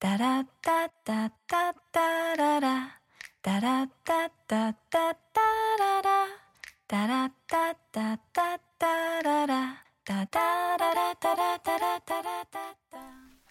タラッタッタッタッタララ。タラッタッタッタッタララ。タラッタッタッタッタララ。タタララタラタラタラタラ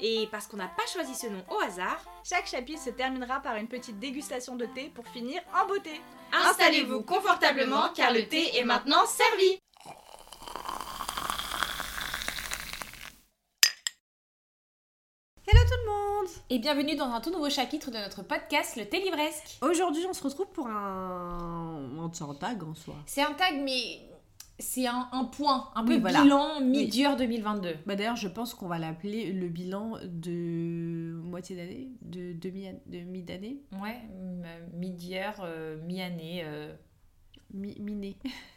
Et parce qu'on n'a pas choisi ce nom au hasard, Chaque chapitre se terminera par une petite dégustation de thé pour finir en beauté. installez-vous confortablement car le thé est maintenant servi Hello tout le monde Et bienvenue dans un tout nouveau chapitre de notre podcast Le Thé Livresque. Aujourd'hui on se retrouve pour un... C'est un tag en soi. C'est un tag mais c'est un, un point, un Oui, peu voilà. bilan mid-year 2022. Bah d'ailleurs je pense qu'on va l'appeler le bilan de moitié d'année, de demi de Ouais, m- mid-year, euh, mi-année. euh. mi- mi-né.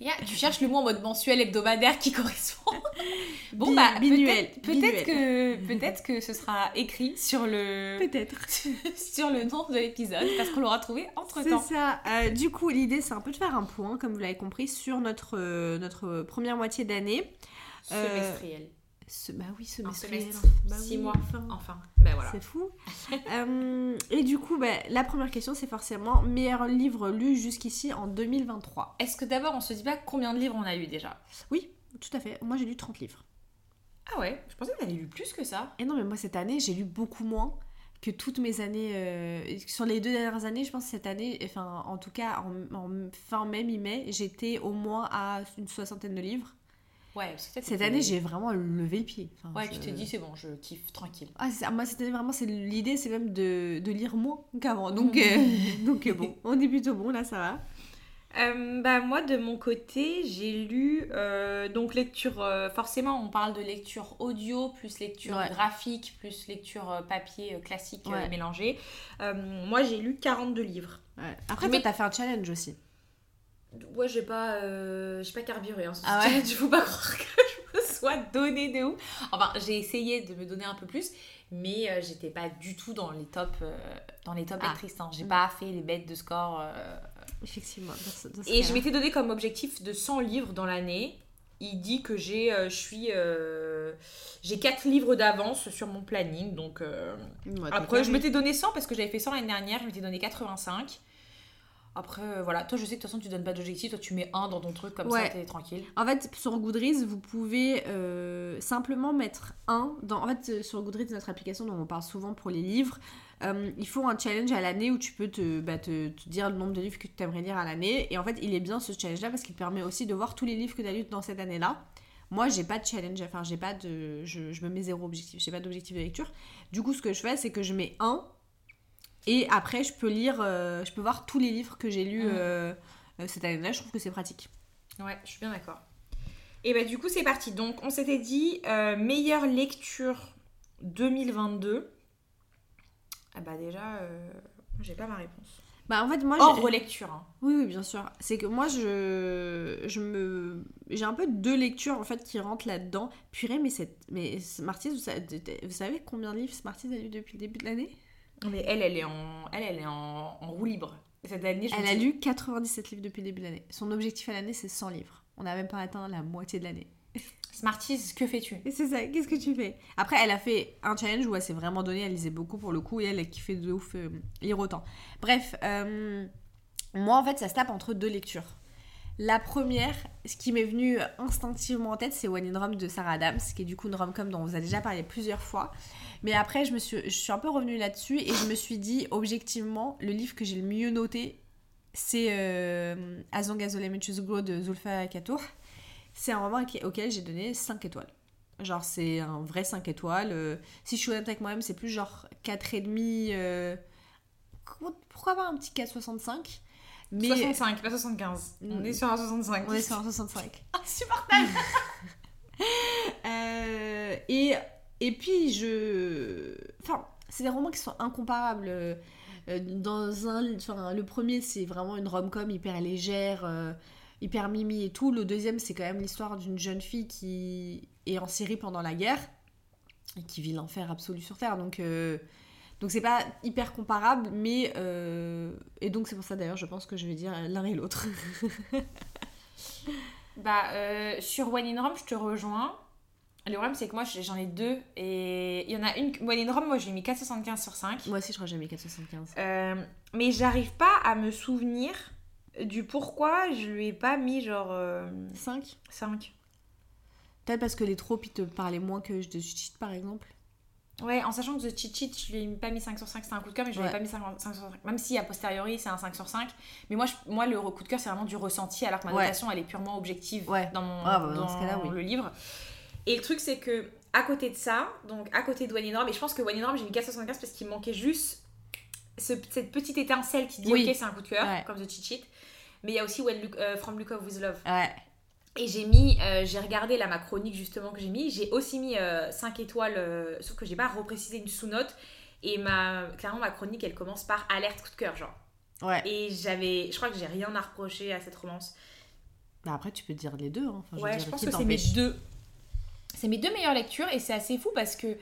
Yeah, tu cherches le mot en mode mensuel hebdomadaire qui correspond. bon bah peut-être que peut-être que ce sera écrit sur le Peut-être. sur le nom de l'épisode parce qu'on l'aura trouvé entre C'est temps. ça. Euh, du coup l'idée c'est un peu de faire un point, comme vous l'avez compris, sur notre, euh, notre première moitié d'année. Euh, Semestriel. Ce- bah oui, semestriel. semestre, Bah six oui, mois. enfin. Enfin, ben voilà. C'est fou. Euh, et du coup, bah, la première question, c'est forcément meilleur livre lu jusqu'ici en 2023. Est-ce que d'abord on se dit pas combien de livres on a lu déjà? Oui, tout à fait. Moi, j'ai lu 30 livres. Ah ouais, je pensais que t'avais lu plus que ça. Et non, mais moi, cette année, j'ai lu beaucoup moins que toutes mes années. euh, sur les deux dernières années, je pense que cette année, enfin, en tout cas, en, en fin mai, mi-mai, j'étais au moins à une soixantaine de livres. Ouais, parce que peut-être Cette année, j'ai vraiment levé le pied. Enfin, Ouais, je- tu t'es dit c'est bon, je kiffe tranquille. Ah, ça. moi, cette année, vraiment, c'est l'idée, c'est même de, de lire moins qu'avant. Donc, euh, donc euh, bon, on est plutôt bon, là, ça va. Euh, bah moi de mon côté j'ai lu euh, donc lecture euh, forcément on parle de lecture audio plus lecture Ouais. graphique plus lecture papier classique euh, Ouais. mélangée. Euh, moi j'ai lu 42 livres. Ouais. Après, Mais- t'as fait un challenge aussi. Ouais j'ai pas euh, j'ai pas carburé hein, Ah ouais Je faut pas croire que je me sois donné de ouf. Enfin j'ai essayé de me donner un peu plus mais euh, j'étais pas du tout dans les tops euh, dans les top Ah. lectrices. hein. J'ai Mm. pas fait les bêtes de score. euh, Effectivement. dans ce- dans ce Et je m'étais donné comme objectif de 100 livres dans l'année. Il dit que j'ai euh, je suis euh, j'ai 4 livres d'avance sur mon planning donc euh, Ouais, après je m'étais donné 100 parce que j'avais fait 100 l'année dernière, je m'étais donné 85. Après euh, voilà, toi je sais que de toute façon tu donnes pas d'objectif, toi tu mets un dans ton truc comme Ouais. ça t'es tranquille. En fait, sur Goodreads, vous pouvez euh, simplement mettre un. Dans... En fait, euh, sur Goodreads, notre application dont on parle souvent pour les livres, euh, il faut un challenge à l'année où tu peux te, bah, te, te dire le nombre de livres que tu aimerais lire à l'année. Et en fait, il est bien ce challenge-là parce qu'il permet aussi de voir tous les livres que tu as lus dans cette année-là. Moi, j'ai pas de challenge, enfin, j'ai pas de. Je, je me mets zéro objectif, j'ai pas d'objectif de lecture. Du coup, ce que je fais, c'est que je mets un. Et après, je peux lire, euh, je peux voir tous les livres que j'ai lus euh, euh, cette année-là. Je trouve que c'est pratique. Ouais, je suis bien d'accord. Et bah du coup c'est parti. Donc on s'était dit euh, meilleure lecture 2022. Ah bah déjà j'ai pas ma réponse. Bah, en fait, moi, Hors relecture. hein. Oui, oui, bien sûr. C'est que moi, je, je me, j'ai un peu deux lectures en fait qui rentrent là-dedans. Purée, mais cette, mais Smarties, vous savez, vous savez combien de livres Smarties a lu depuis le début de l'année? Mais elle, elle est en, elle, elle est en, en roue libre. Cette année, je Elle me a dis- lu 97 livres depuis le début de l'année. Son objectif à l'année, c'est 100 livres. On n'a même pas atteint la moitié de l'année. Smarties, que fais-tu? C'est ça. Qu'est-ce que tu fais? Après, elle a fait un challenge où elle s'est vraiment donnée. Elle lisait beaucoup pour le coup et elle a kiffé de ouf euh, lire autant. Bref, euh, moi en fait, ça se tape entre deux lectures. La première, ce qui m'est venu instinctivement en tête, c'est One in Rome de Sarah Adams, qui est du coup une rom-com dont on vous a déjà parlé plusieurs fois. Mais après, je, me suis, je suis un peu revenue là-dessus et je me suis dit, objectivement, le livre que j'ai le mieux noté, c'est euh, As Long de Zulfa Katour. C'est un roman auquel j'ai donné 5 étoiles. Genre, c'est un vrai 5 étoiles. Euh, si je suis honnête avec moi-même, c'est plus genre 4,5. Euh... Pourquoi pas un petit 4,65 Mais 65, pas 75. On est sur un 65. on est sur un 65. Insupportable Euh, et, et puis, je. Enfin, c'est des romans qui sont incomparables. Euh, dans un, enfin, le premier, c'est vraiment une rom-com hyper légère, euh, hyper mimi et tout. Le deuxième, c'est quand même l'histoire d'une jeune fille qui est en Syrie pendant la guerre et qui vit l'enfer absolu sur Terre. Donc, euh, donc c'est pas hyper comparable, mais. euh, et donc, c'est pour ça d'ailleurs, je pense que je vais dire l'un et l'autre. Bah, euh, sur One in Rome, je te rejoins. Le problème, c'est que moi, j'en ai deux. Et il y en a une. One in Rome, moi, je lui ai mis 4,75 sur 5. Moi aussi, je crois que j'ai mis 4,75. Euh, mais j'arrive pas à me souvenir du pourquoi je lui ai pas mis genre 5 5. Peut-être parce que les tropes, ils te parlaient moins que de cheat, par exemple. Ouais, en sachant que The Cheat Sheet, je lui ai pas mis 5 sur 5, c'était un coup de cœur, mais je lui ai Ouais. pas mis 5, 5 sur 5. Même si a posteriori, c'est un 5 sur 5. Mais moi, je- moi le coup de cœur, c'est vraiment du ressenti, alors que ma Ouais. notation, elle est purement objective Ouais. dans, mon, Ah, bah, dans dans ce oui. le livre. Et le truc, c'est que à côté de ça, donc à côté de One et je pense que One j'ai mis 475 parce qu'il manquait juste ce- cette petite étincelle qui dit Oui. ok, c'est un coup de cœur, comme The Cheat Sheet. Mais il y a aussi When Look- euh, From Look Up With Love. Ouais. Et j'ai mis, euh, j'ai regardé là ma chronique justement que j'ai mis, j'ai aussi mis 5 étoiles, euh, sauf que j'ai pas reprécisé une sous-note. Et ma, clairement, ma chronique elle commence par alerte coup de cœur, genre. Ouais. Et j'avais, je crois que j'ai rien à reprocher à cette romance. Bah, après, tu peux dire les deux. Hein. Enfin, je veux ouais, dire, je pense que c'est mes deux. C'est mes deux meilleures lectures et c'est assez fou parce que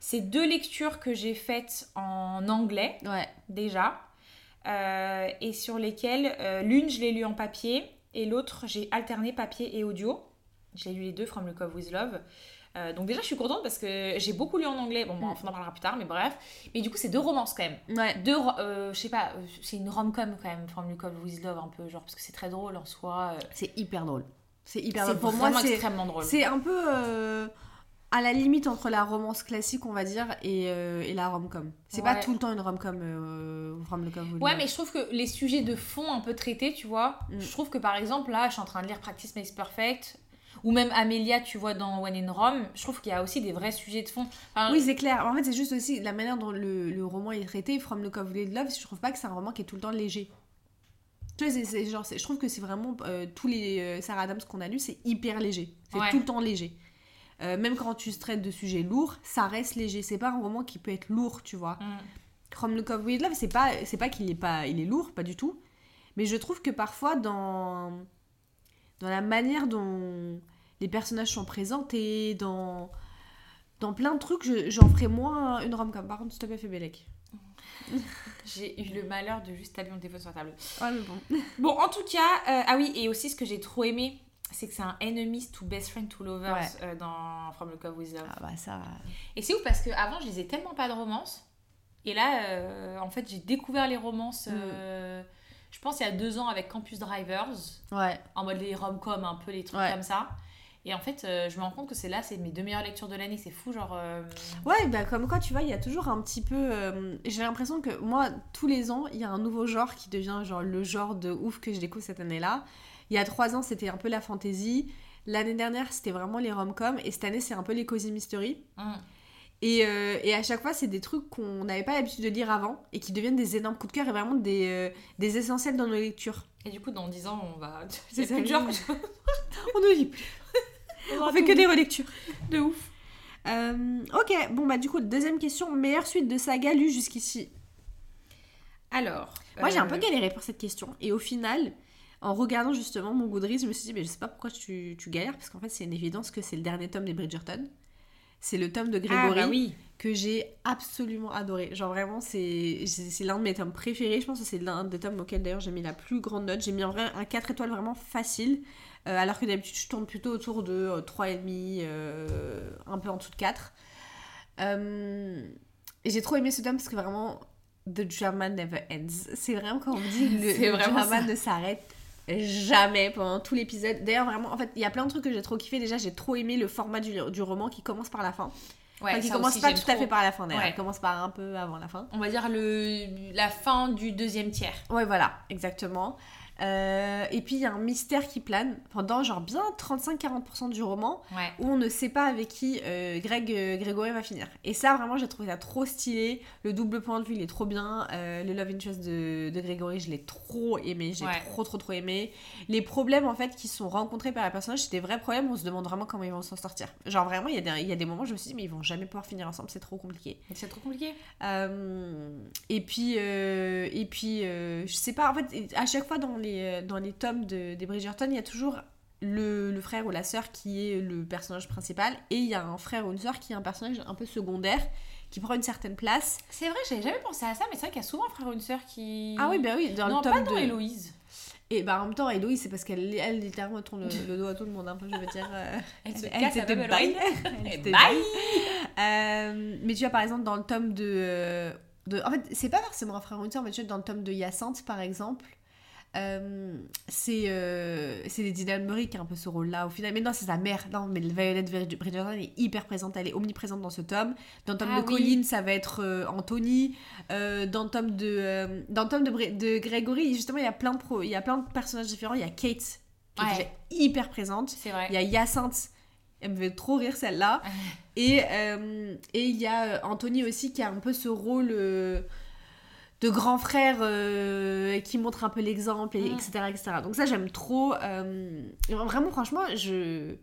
c'est deux lectures que j'ai faites en anglais Ouais. déjà euh, et sur lesquelles euh, l'une je l'ai lue en papier et l'autre j'ai alterné papier et audio. J'ai lu les deux, From Look Up With Love. Euh, donc déjà je suis contente parce que j'ai beaucoup lu en anglais, bon, Mm. on en parlera plus tard, mais bref. Mais du coup c'est deux romances quand même. Ouais. Deux, euh, je sais pas, euh, c'est une rom-com quand même, From Look Up With Love un peu, genre parce que c'est très drôle en soi. C'est hyper drôle. C'est hyper drôle. Pour moi, c'est extrêmement drôle. c'est un peu euh, à la limite entre la romance classique, on va dire, et, euh, et la rom-com. C'est pas tout le temps une rom-com euh, the Love. Ouais, mais je trouve que les sujets de fond un peu traités, tu vois, Mm. je trouve que par exemple, là, je suis en train de lire Practice Makes Perfect, ou même Amelia, tu vois, dans One in Rome, je trouve qu'il y a aussi des vrais sujets de fond. Enfin, Oui, c'est clair. En fait, c'est juste aussi la manière dont le, le roman est traité. From the Love, je trouve pas que c'est un roman qui est tout le temps léger. Tu vois, c'est- c'est genre, je trouve que c'est vraiment euh, tous les euh, Sarah Adams qu'on a lus, c'est hyper léger. C'est Ouais. tout le temps léger. Euh, même quand tu traites de sujets lourds, ça reste léger. C'est pas un roman qui peut être lourd, tu vois. Mm. From the Cove with Love, c'est pas, c'est pas qu'il est pas, il est lourd, pas du tout. Mais je trouve que parfois dans, dans la manière dont les personnages sont présentés, dans, dans plein de trucs, je- j'en ferais moins une rom-com. Par contre, s'il te plaît, fais Bélec. J'ai eu le malheur de juste taper mon téléphone sur la table. Ah, mais bon. Bon, en tout cas, euh, ah oui, et aussi ce que j'ai trop aimé, c'est que c'est un enemies to best friend to lovers Ouais. euh, dans From the Cove with Love. Ah bah ça. Et c'est ouf parce qu'avant, je lisais tellement pas de romances. Et là, euh, en fait, j'ai découvert les romances, euh, je pense, il y a deux ans avec Campus Drivers, Ouais. en mode les rom-com, un peu les trucs Ouais. comme ça. Et en fait, je me rends compte que c'est là, c'est mes deux meilleures lectures de l'année. C'est fou, genre. Ouais, bah comme quoi, tu vois, il y a toujours un petit peu... J'ai l'impression que moi, tous les ans, il y a un nouveau genre qui devient genre le genre de ouf que je découvre cette année-là. Il y a trois ans, c'était un peu la fantasy. L'année dernière, c'était vraiment les rom-com. Et cette année, c'est un peu les cozy mystery. Et, euh, et à chaque fois, c'est des trucs qu'on n'avait pas l'habitude de lire avant et qui deviennent des énormes coups de cœur et vraiment des, euh, des essentiels dans nos lectures. Et du coup, dans 10 ans, on va. C'est plus genre. On ne lit plus. On fait que des relectures. de ouf. Euh, ok, bon bah du coup, deuxième question. Meilleure suite de saga lue jusqu'ici? Alors. Moi, j'ai un peu galéré pour cette question. Et au final, en regardant justement mon Goodreads, je me suis dit, mais je sais pas pourquoi tu, tu galères, parce qu'en fait, c'est une évidence que c'est le dernier tome des Bridgerton. C'est le tome de Ah, Grégory bah oui. que j'ai absolument adoré. Genre vraiment, c'est l'un de mes tomes préférés. Je pense que c'est l'un des tomes auxquels d'ailleurs j'ai mis la plus grande note. J'ai mis en vrai un 4 étoiles vraiment facile. euh, alors que d'habitude, je tourne plutôt autour de euh, 3,5, euh, un peu en dessous de 4. Euh, et j'ai trop aimé ce tome parce que vraiment, The drama never ends. C'est vraiment quand on dit le, drama ça. ne s'arrête jamais pendant tout l'épisode. D'ailleurs, vraiment, en fait, il y a plein de trucs que j'ai trop kiffé. Déjà, j'ai trop aimé le format du, du roman qui commence par la fin. Ouais, Enfin, qui commence aussi, pas tout à fait par la fin d'ailleurs. Ouais. Il commence par un peu avant la fin. On va dire le, la fin du deuxième tiers. Ouais, voilà, exactement. Euh, et puis il y a un mystère qui plane pendant genre bien 35-40% du roman Ouais. où on ne sait pas avec qui euh, Greg euh, Grégory va finir. Et ça vraiment j'ai trouvé ça trop stylé. Le double point de vue il est trop bien. Euh, le love interest de, de Grégory je l'ai trop aimé. J'ai Ouais. trop trop trop aimé. Les problèmes en fait qui sont rencontrés par les personnages c'est des vrais problèmes. On se demande vraiment comment ils vont s'en sortir. Genre vraiment il y, a des- il y a des moments où je me suis dit mais ils vont jamais pouvoir finir ensemble c'est trop compliqué. C'est trop compliqué. Et puis, et puis je sais pas, en fait, à chaque fois dans les, euh, dans les tomes de, des Bridgerton, il y a toujours le, le frère ou la sœur qui est le personnage principal, et il y a un frère ou une sœur qui est un personnage un peu secondaire, qui prend une certaine place. C'est vrai, j'avais jamais pensé à ça, mais c'est vrai qu'il y a souvent un frère ou une sœur qui. Ah oui, bah oui, dans non, le tome pas dans de... Héloïse. Et bah en même temps, Héloïse, c'est parce qu'elle elle, littéralement tourne le, le dos à tout le monde, un peu, je veux dire. euh, Elle se elle casse. Elle bye Euh, mais tu vois, par exemple, dans le tome de. de en fait, c'est pas forcément un frère ou une sœur, mais tu vois, dans le tome de Hyacinthe, par exemple, euh, c'est euh, c'est qui a un peu ce rôle-là au final. Mais non, c'est sa mère. Non, mais Violet Bridgerton est hyper présente, elle est omniprésente dans ce tome. Dans le tome Ah de oui. Colline, ça va être euh, Anthony. Euh, dans le tome de, dans le tome de, de Gregory, justement, il y, a plein de pro, il y a plein de personnages différents. Il y a Kate qui est déjà hyper présente. Vrai. Il y a Hyacinthe, elle me fait trop rire celle-là. Et et il y a Anthony aussi qui a un peu ce rôle de grand frère euh, qui montre un peu l'exemple, et, Mm. etc., etc. Donc ça j'aime trop. euh, vraiment franchement, je...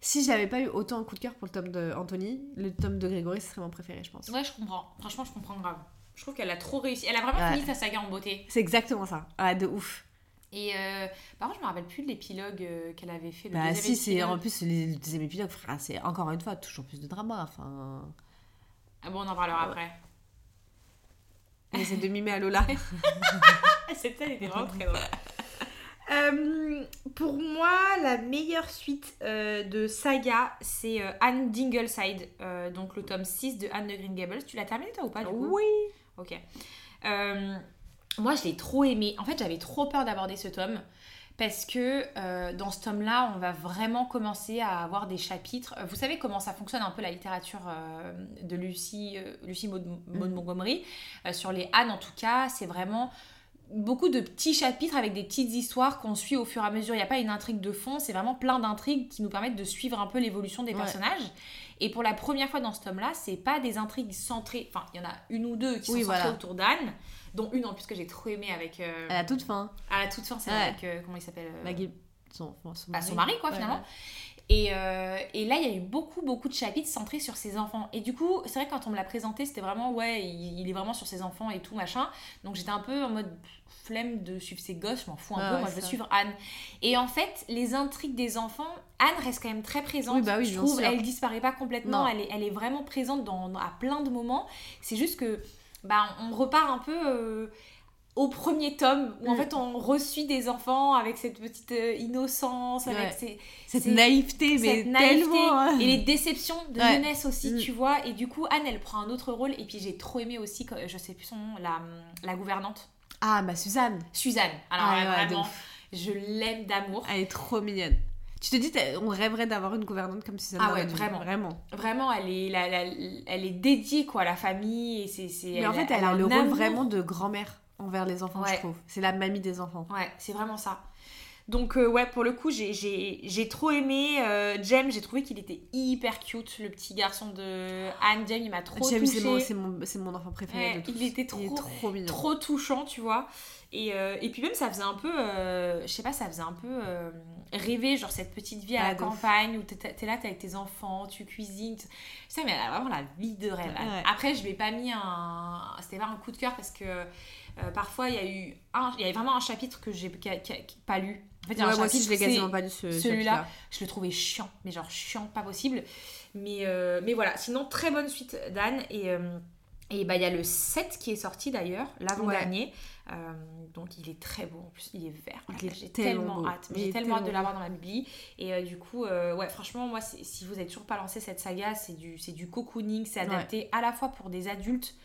si j'avais pas eu autant un coup de cœur pour le tome de Anthony, le tome de Grégory ce serait mon préféré je pense. Ouais, je comprends. Franchement, je comprends grave. Je trouve qu'elle a trop réussi. Elle a vraiment Ouais. fini sa saga en beauté. C'est exactement ça. Ah de ouf. Et euh, par contre, je me rappelle plus de l'épilogue euh, qu'elle avait fait. Le Bah deuxième si c'est épilogue. en plus le deuxième frère, c'est encore une fois toujours plus de drama. Enfin, Ah bon, on en parlera après. On essaie de mimer à Lola. Cette scène était vraiment très drôle. Euh, pour moi, la meilleure suite euh, de saga, c'est euh, Anne d'Ingleside, donc le tome 6 de Anne de Green Gables. Tu l'as terminé toi ou pas du coup? Oui. Ok. Moi, je l'ai trop aimé. En fait, j'avais trop peur d'aborder ce tome parce que euh, dans ce tome-là, on va vraiment commencer à avoir des chapitres. Euh, Vous savez comment ça fonctionne un peu la littérature euh, de Lucie, euh, Lucie Maud, Maud Montgomery sur les Anne en tout cas, c'est vraiment beaucoup de petits chapitres avec des petites histoires qu'on suit au fur et à mesure. Il n'y a pas une intrigue de fond, c'est vraiment plein d'intrigues qui nous permettent de suivre un peu l'évolution des Ouais. personnages. Et pour la première fois dans ce tome-là, c'est pas des intrigues centrées. Enfin, il y en a une ou deux qui Oui, sont centrées voilà. autour d'Anne, dont une en plus que j'ai trop aimé avec. euh, À la toute fin, à la toute fin, c'est Ouais. avec. euh, comment il s'appelle euh, Maggie, son, son bah, son mari, quoi, Ouais, finalement. Et, euh, et là, il y a eu beaucoup, beaucoup de chapitres centrés sur ses enfants. Et du coup, c'est vrai que quand on me l'a présenté, c'était vraiment, ouais, il, il est vraiment sur ses enfants et tout, machin. Donc j'étais un peu en mode flemme de suivre ses gosses, je m'en fous un Ah peu, ouais, moi je veux ça. suivre Anne. Et en fait, les intrigues des enfants, Anne reste quand même très présente. Oui, bah oui, je trouve, sûr. elle disparaît pas complètement, elle est, elle est vraiment présente dans, dans- à plein de moments. C'est juste que, bah, on repart un peu. euh, au premier tome, où en Mm. fait on reçut des enfants avec cette petite euh, innocence, avec Ouais. ces, Cette naïveté, mais cette naïveté tellement. hein. et les déceptions de Ouais. jeunesse aussi, Mm. tu vois. Et du coup, Anne, elle prend un autre rôle. Et puis j'ai trop aimé aussi, je sais plus son nom, la, la gouvernante, Ah, ma Suzanne. Suzanne. Alors Ah, ouais, vraiment, je l'aime d'amour. Elle est trop mignonne. Tu te dis, on rêverait d'avoir une gouvernante comme Suzanne. Ah ouais, vraiment. Vraiment. Vraiment, elle est, la- la- elle est dédiée quoi à la famille. Et c'est, c'est- Mais en fait, elle, a le rôle amour. vraiment de grand-mère envers les enfants, Ouais. je trouve. C'est la mamie des enfants. Ouais, c'est vraiment ça. Donc euh, ouais, pour le coup, j'ai- trop aimé euh, Jem. J'ai trouvé qu'il était hyper cute, le petit garçon de Anne. Jem, il m'a trop c'est touchée. mon, c'est mon, enfant préféré Ouais, de tous. il était trop- trop mignon. trop touchant, tu vois. Et, euh, et puis même, ça faisait un peu, euh, je sais pas, ça faisait un peu rêver, genre cette petite vie à Ah, la campagne où t'es t'es là, t'es avec tes enfants, tu cuisines. Tu sais, mais elle a vraiment la vie de rêve. Ouais. Après, je lui ai pas mis un. C'était pas un coup de cœur parce que euh, parfois, il y a eu. Un... Il y avait vraiment un chapitre que j'ai pas lu. En fait, Ouais, moi aussi, je l'ai quasiment pas lu ce celui-là. je le trouvais chiant, mais genre chiant, pas possible. Mais, euh, mais voilà, sinon, très bonne suite d'Anne. Et euh, et bah, il y a le 7 qui est sorti d'ailleurs, l'avant-dernier. Donc il est très beau en plus, il est vert. J'ai tellement beau. hâte. J'ai tellement hâte de l'avoir dans ma bibli. Et du coup, ouais, franchement, moi, si vous avez toujours pas lancé cette saga, c'est du, c'est du cocooning, c'est adapté à la fois pour des adultes.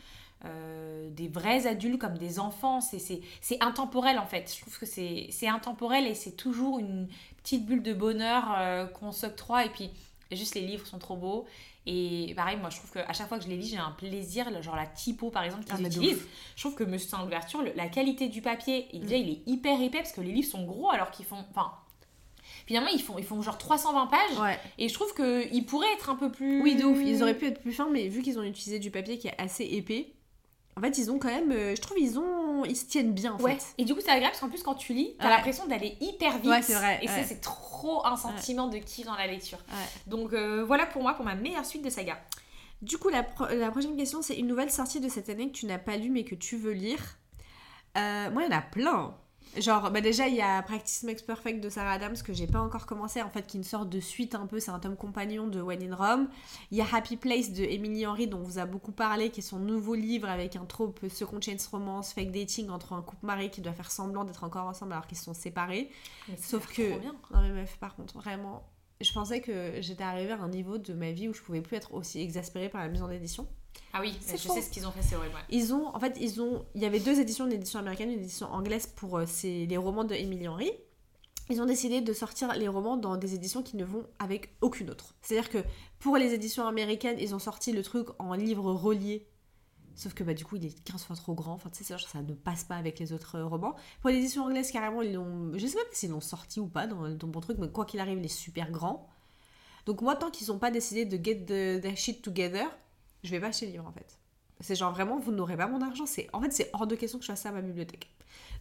Euh, des vrais adultes comme des enfants, c'est- intemporel en fait. Je trouve que c'est intemporel et c'est toujours une petite bulle de bonheur euh, qu'on s'octroie. Et puis, juste les livres sont trop beaux. Et pareil, moi je trouve qu'à chaque fois que je les lis, j'ai un plaisir. Genre la typo par exemple Ah, qu'ils de utilisent. Je trouve que Monsieur le- la qualité du papier, il, déjà il est hyper épais parce que les livres sont gros alors qu'ils font. Enfin. Finalement, ils font, ils font genre 320 pages. Ouais. Et je trouve qu'ils pourraient être un peu plus. Oui, de ouf. Ils auraient pu être plus fins, mais vu qu'ils ont utilisé du papier qui est assez épais, en fait, ils ont quand même. euh, je trouve ils ont, ils se tiennent bien en Ouais. fait. Et du coup, c'est agréable parce qu'en plus, quand tu lis, t'as Ouais. l'impression d'aller hyper vite. Ouais, c'est vrai, Et ça, c'est trop un sentiment de kiff dans la lecture. Donc euh, voilà pour moi, pour ma meilleure suite de saga. Du coup, la, pro- la prochaine question, c'est une nouvelle sortie de cette année que tu n'as pas lue mais que tu veux lire. Euh, moi, il y en a plein. Genre, bah déjà, il y a Practice Makes Perfect de Sarah Adams que j'ai pas encore commencé, en fait, qui est une sorte de suite un peu, c'est un tome compagnon de When in Rome. Il y a Happy Place de Emily Henry, dont on vous a beaucoup parlé, qui est son nouveau livre avec un trope second chance romance, fake dating entre un couple marié qui doit faire semblant d'être encore ensemble alors qu'ils sont séparés. Mais Sauf que. Trop bien. Non, mais meuf, par contre, vraiment, je pensais que j'étais arrivée à un niveau de ma vie où je pouvais plus être aussi exaspérée par la maison d'édition. Ah oui, je faux. sais ce qu'ils ont fait, c'est horrible. ouais. Ils ont, en fait, ils ont, il y avait deux éditions, une édition américaine, une édition anglaise pour euh, ces- les romans de Emily Henry. Ils ont décidé de sortir les romans dans des éditions qui ne vont avec aucune autre. C'est-à-dire que pour les éditions américaines, ils ont sorti le truc en livre relié. Sauf que bah, du coup, il est 15 fois trop grand. Enfin, tu sais, ça ne passe pas avec les autres euh, romans. Pour l'édition anglaise, carrément, ils l'ont. Je sais même pas s'ils l'ont sorti ou pas dans, dans mon truc, mais quoi qu'il arrive, il est super grand. Donc, moi, tant qu'ils n'ont pas décidé de get the, their shit together, je vais pas acheter le livre en fait. C'est genre vraiment, vous n'aurez pas mon argent. C'est En fait, c'est hors de question que je fasse ça à ma bibliothèque.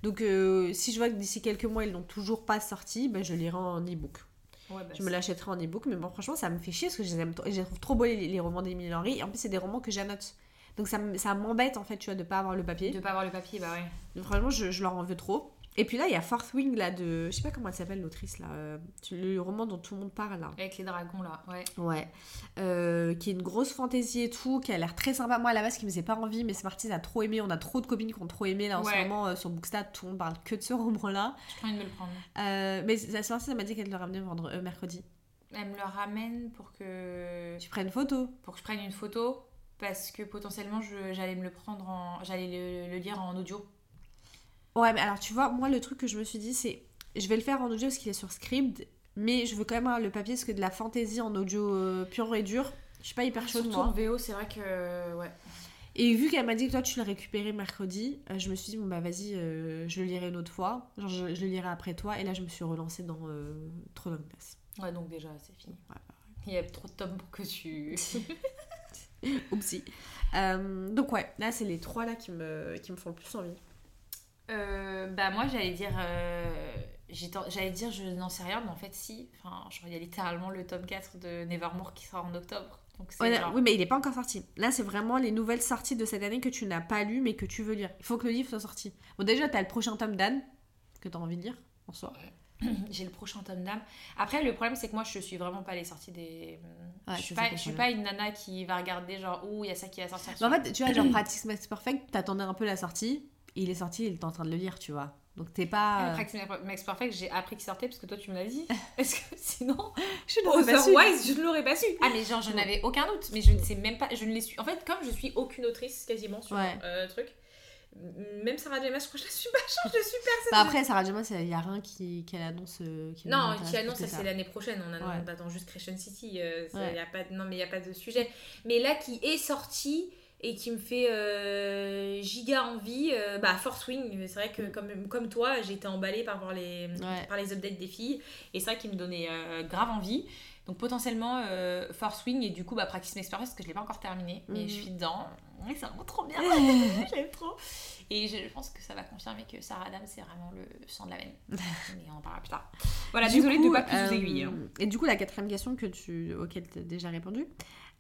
Donc, euh, si je vois que d'ici quelques mois, ils n'ont toujours pas sorti, ben, je lirai en e-book. Ouais, bah, Je me l'achèterai en e-book, mais bon, franchement, ça me fait chier parce que je les aime trop- je les trouve trop beaux les, les romans d'Emily Henry. Et en plus, c'est des romans que j'annote. Donc, ça, ça m'embête en fait, tu vois, de pas avoir le papier. De pas avoir le papier, bah ouais. Donc, franchement, je, je leur en veux trop. Et puis là, il y a Fourth Wing, là, de. Je sais pas comment elle s'appelle, l'autrice, là. euh, le roman dont tout le monde parle, là. Avec les dragons là, ouais. Ouais. Euh, qui est une grosse fantaisie et tout, qui a l'air très sympa. Moi, à la base, qui me faisait pas envie, mais ça a trop aimé. On a trop de copines qui ont trop aimé, là, en ce moment, euh, sur Bookstat. Tout le monde parle que de ce roman-là. Je envie de me le prendre. Mais sortie, ça m'a dit qu'elle le ramenait vendre, mercredi. Elle me le ramène pour que Tu prends une photo. pour que je prenne une photo parce que potentiellement j'allais me le prendre en j'allais le, le lire en audio. Ouais, mais alors, tu vois, moi, le truc que je me suis dit, c'est. Je vais le faire en audio parce qu'il est sur Scribd, mais je veux quand même avoir le papier parce que de la fantaisie en audio euh, pur et dur, je suis pas hyper chaude, Surtout moi. en VO, c'est vrai que ouais. Et vu qu'elle m'a dit que toi tu l'as récupéré mercredi, euh, je me suis dit bon bah vas-y, euh, je le lirai une autre fois, genre je, je le lirai après toi, et là je me suis relancée dans euh, of Glass. Ouais, donc déjà c'est fini. Ouais, Il y a trop de tomes pour que tu Oupsie. Euh, donc ouais, là c'est les trois là qui me, qui me font le plus envie. Euh, bah moi j'allais dire euh, j'allais dire je n'en sais rien mais en fait si enfin genre il y a littéralement le tome 4 de Nevermore qui sort en octobre donc c'est Ouais, genre- Oui mais il n'est pas encore sorti. Là c'est vraiment les nouvelles sorties de cette année que tu n'as pas lu mais que tu veux lire. Il faut que le livre soit sorti. Bon déjà t'as le prochain tome d'Anne que t'as envie de lire en soi. j'ai le prochain tome d'âme après le problème c'est que moi je suis vraiment pas les sorties des Ouais, je suis pas je suis pas une nana qui va regarder genre ouh il y a ça qui va sortir Mais en fait tu vois genre Practice Makes Perfect, t'attendais un peu la sortie, il est sorti, il est en train de le lire tu vois. Donc t'es pas... Euh, Practice Max Perfect, j'ai appris qu'il sortait parce que toi tu me l'as dit. Est-ce que sinon, Je suis otherwise, ne l'aurais pas su. Ah, mais genre, je n'avais aucun doute, mais je ne sais même pas, je ne l'ai su. En fait, comme je suis aucune autrice quasiment sur Ouais. euh, truc, même Sarah J. Maas, je crois que je la suis pas, genre, je suis personne. Bah après, Sarah J. Maas, il n'y a rien qui, qu'elle annonce. euh, qui non, qui annonce, c'est l'année prochaine. On, Ouais. attend juste Crescent City. euh, ça, Ouais. y a pas non, mais il n'y a pas de sujet. Mais là, qui est sorti et qui me fait euh, giga envie, euh, bah, Force Wing, c'est vrai que comme, comme toi, j'ai été emballée par, voir les, Ouais. par les updates des filles. Et c'est vrai qu'il me donnait euh, grave envie. Donc potentiellement Force Wing et du coup bah, Practice Perfect parce que je l'ai pas encore terminé. Mais Mhm. je suis dedans. Oui, c'est vraiment trop bien. J'aime trop. Et je pense que ça va confirmer que Sarah Adam c'est vraiment le sang de la veine. Mais on en parlera plus tard. Voilà, désolée de pas plus vous aiguiller. hein. Et du coup, la quatrième question que tu, auquel tu as déjà répondu.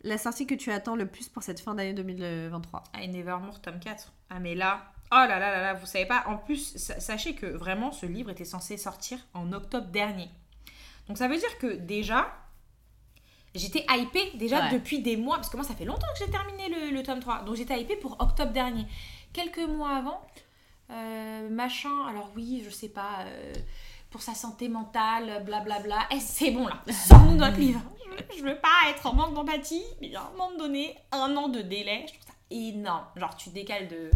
La sortie que tu attends le plus pour cette fin d'année 2023 Ah, et Nevermore tome 4. Ah, mais là, oh là là là là, vous savez pas. En plus, sa- sachez que vraiment, ce livre était censé sortir en octobre dernier. Donc ça veut dire que déjà, j'étais hypée déjà Ouais. depuis des mois. Parce que moi, ça fait longtemps que j'ai terminé le, le tome 3. Donc j'étais hypée pour octobre dernier. Quelques mois avant, euh, machin, alors oui, je sais pas. euh, pour sa santé mentale, blablabla. Eh, c'est bon là, sors-nous notre livre. Je je veux pas être en manque d'empathie, mais à un moment donné, un an de délai, je trouve ça énorme. Genre, tu décales de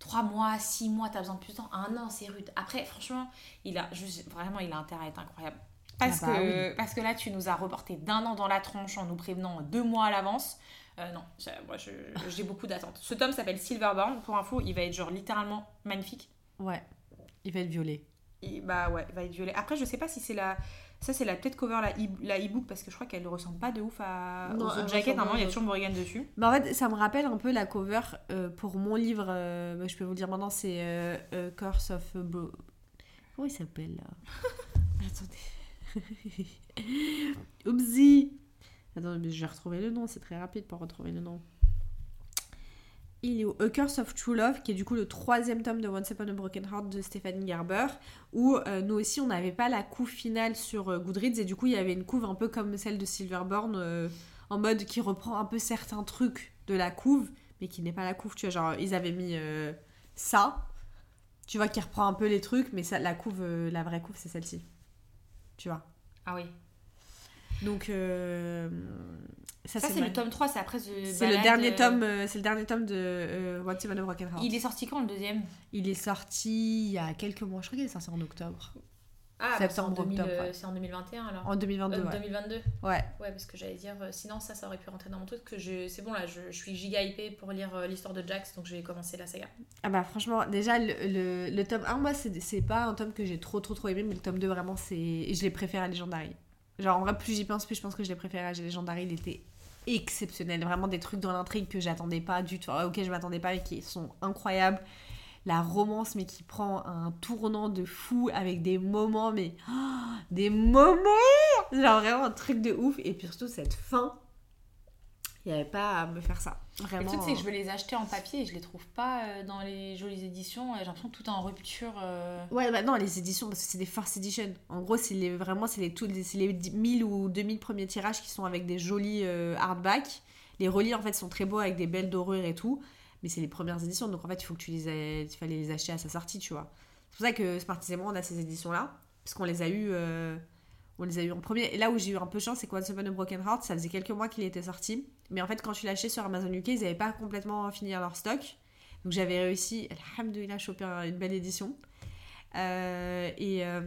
3 mois, 6 mois, t'as besoin de plus de temps. Un an, c'est rude. Après, franchement, il a juste, vraiment, il a intérêt à être incroyable. Parce, Ah bah que, parce que là, tu nous as reporté d'un an dans la tronche en nous prévenant deux mois à l'avance. Euh, non, moi j'ai beaucoup d'attentes. Ce tome s'appelle Silverborn. Pour info, il va être genre littéralement magnifique. Ouais. Il va être violet. Et bah ouais, va être violet. Après, je sais pas si c'est la. Ça, c'est la peut-être cover, la e- la e-book, parce que je crois qu'elle ressemble pas de ouf à... Non, aux autres Normalement, il y a toujours Morrigan dessus. Mais en fait, ça me rappelle un peu la cover euh, pour mon livre. euh, bah, je peux vous le dire maintenant, c'est euh, Curse of. Bro- Comment il s'appelle là? Attendez. Oupsie Attends, mais je vais retrouver le nom, c'est très rapide pour retrouver le nom. Il est où A Curse of True Love, qui est du coup le troisième tome de Once Upon a Broken Heart de Stephanie Garber, où euh, nous aussi on n'avait pas la couve finale sur euh, Goodreads, et du coup il y avait une couve un peu comme celle de Silverborn, euh, en mode qui reprend un peu certains trucs de la couve, mais qui n'est pas la couve, tu vois, genre ils avaient mis euh, ça, tu vois, qui reprend un peu les trucs, mais ça, la couve, la vraie couve c'est celle-ci, tu vois? Ah oui. Donc euh, ça, Ça, c'est le tome 3, c'est après c'est le dernier euh, tome, euh, c'est le dernier tome de euh, Upon a Broken Heart. Il est sorti quand le deuxième? Il est sorti il y a quelques mois, je crois qu'il est sorti en octobre. Ah, c'est en, 2000, octobre, ouais. c'est en 2021 alors. En 2022, Euh, ouais. 2022 Ouais. Ouais, parce que j'allais dire, euh, sinon ça, ça aurait pu rentrer dans mon truc. Que je... C'est bon, là, je, je suis giga hypée pour lire euh, l'histoire de Jax, donc je vais commencer la saga. Ah bah franchement, déjà le, le, le tome 1, moi c'est c'est pas un tome que j'ai trop trop trop aimé, mais le tome 2 vraiment c'est... Je l'ai préféré à Legendary. Genre en vrai plus j'y pense, plus je pense que je l'ai préféré à Legendary, il était exceptionnel. Vraiment des trucs dans l'intrigue que j'attendais pas du tout, enfin, auxquels je m'attendais pas et qui sont incroyables. La romance mais qui prend un tournant de fou avec des moments, mais... oh, des moments Genre vraiment un truc de ouf. Et puis surtout cette fin, il n'y avait pas à me faire ça. Le Vraiment. truc, c'est que je veux les acheter en papier et je les trouve pas euh, dans les jolies éditions. et J'ai l'impression que tout est en rupture. euh. Ouais, bah non, les éditions, parce que c'est des first edition. En gros, c'est les, vraiment, c'est les, tous les, c'est les 10 1000 ou 2000 premiers tirages qui sont avec des jolis euh, hardbacks. Les relis, en fait, sont très beaux avec des belles dorures et tout. Mais c'est les premières éditions, donc en fait, il faut que tu les aies- il fallait les acheter à sa sortie, tu vois. C'est pour ça que Smarties et moi, on a ces éditions-là. Parce qu'on les a eu on les a eu en premier. Et là où j'ai eu un peu de chance, c'est que Once Upon a Broken Heart, ça faisait quelques mois qu'il était sorti. Mais en fait, quand tu l'achetais sur Amazon UK, ils n'avaient pas complètement fini leur stock. Donc j'avais réussi, alhamdoulilah, à choper un- une belle édition. Euh, et, euh,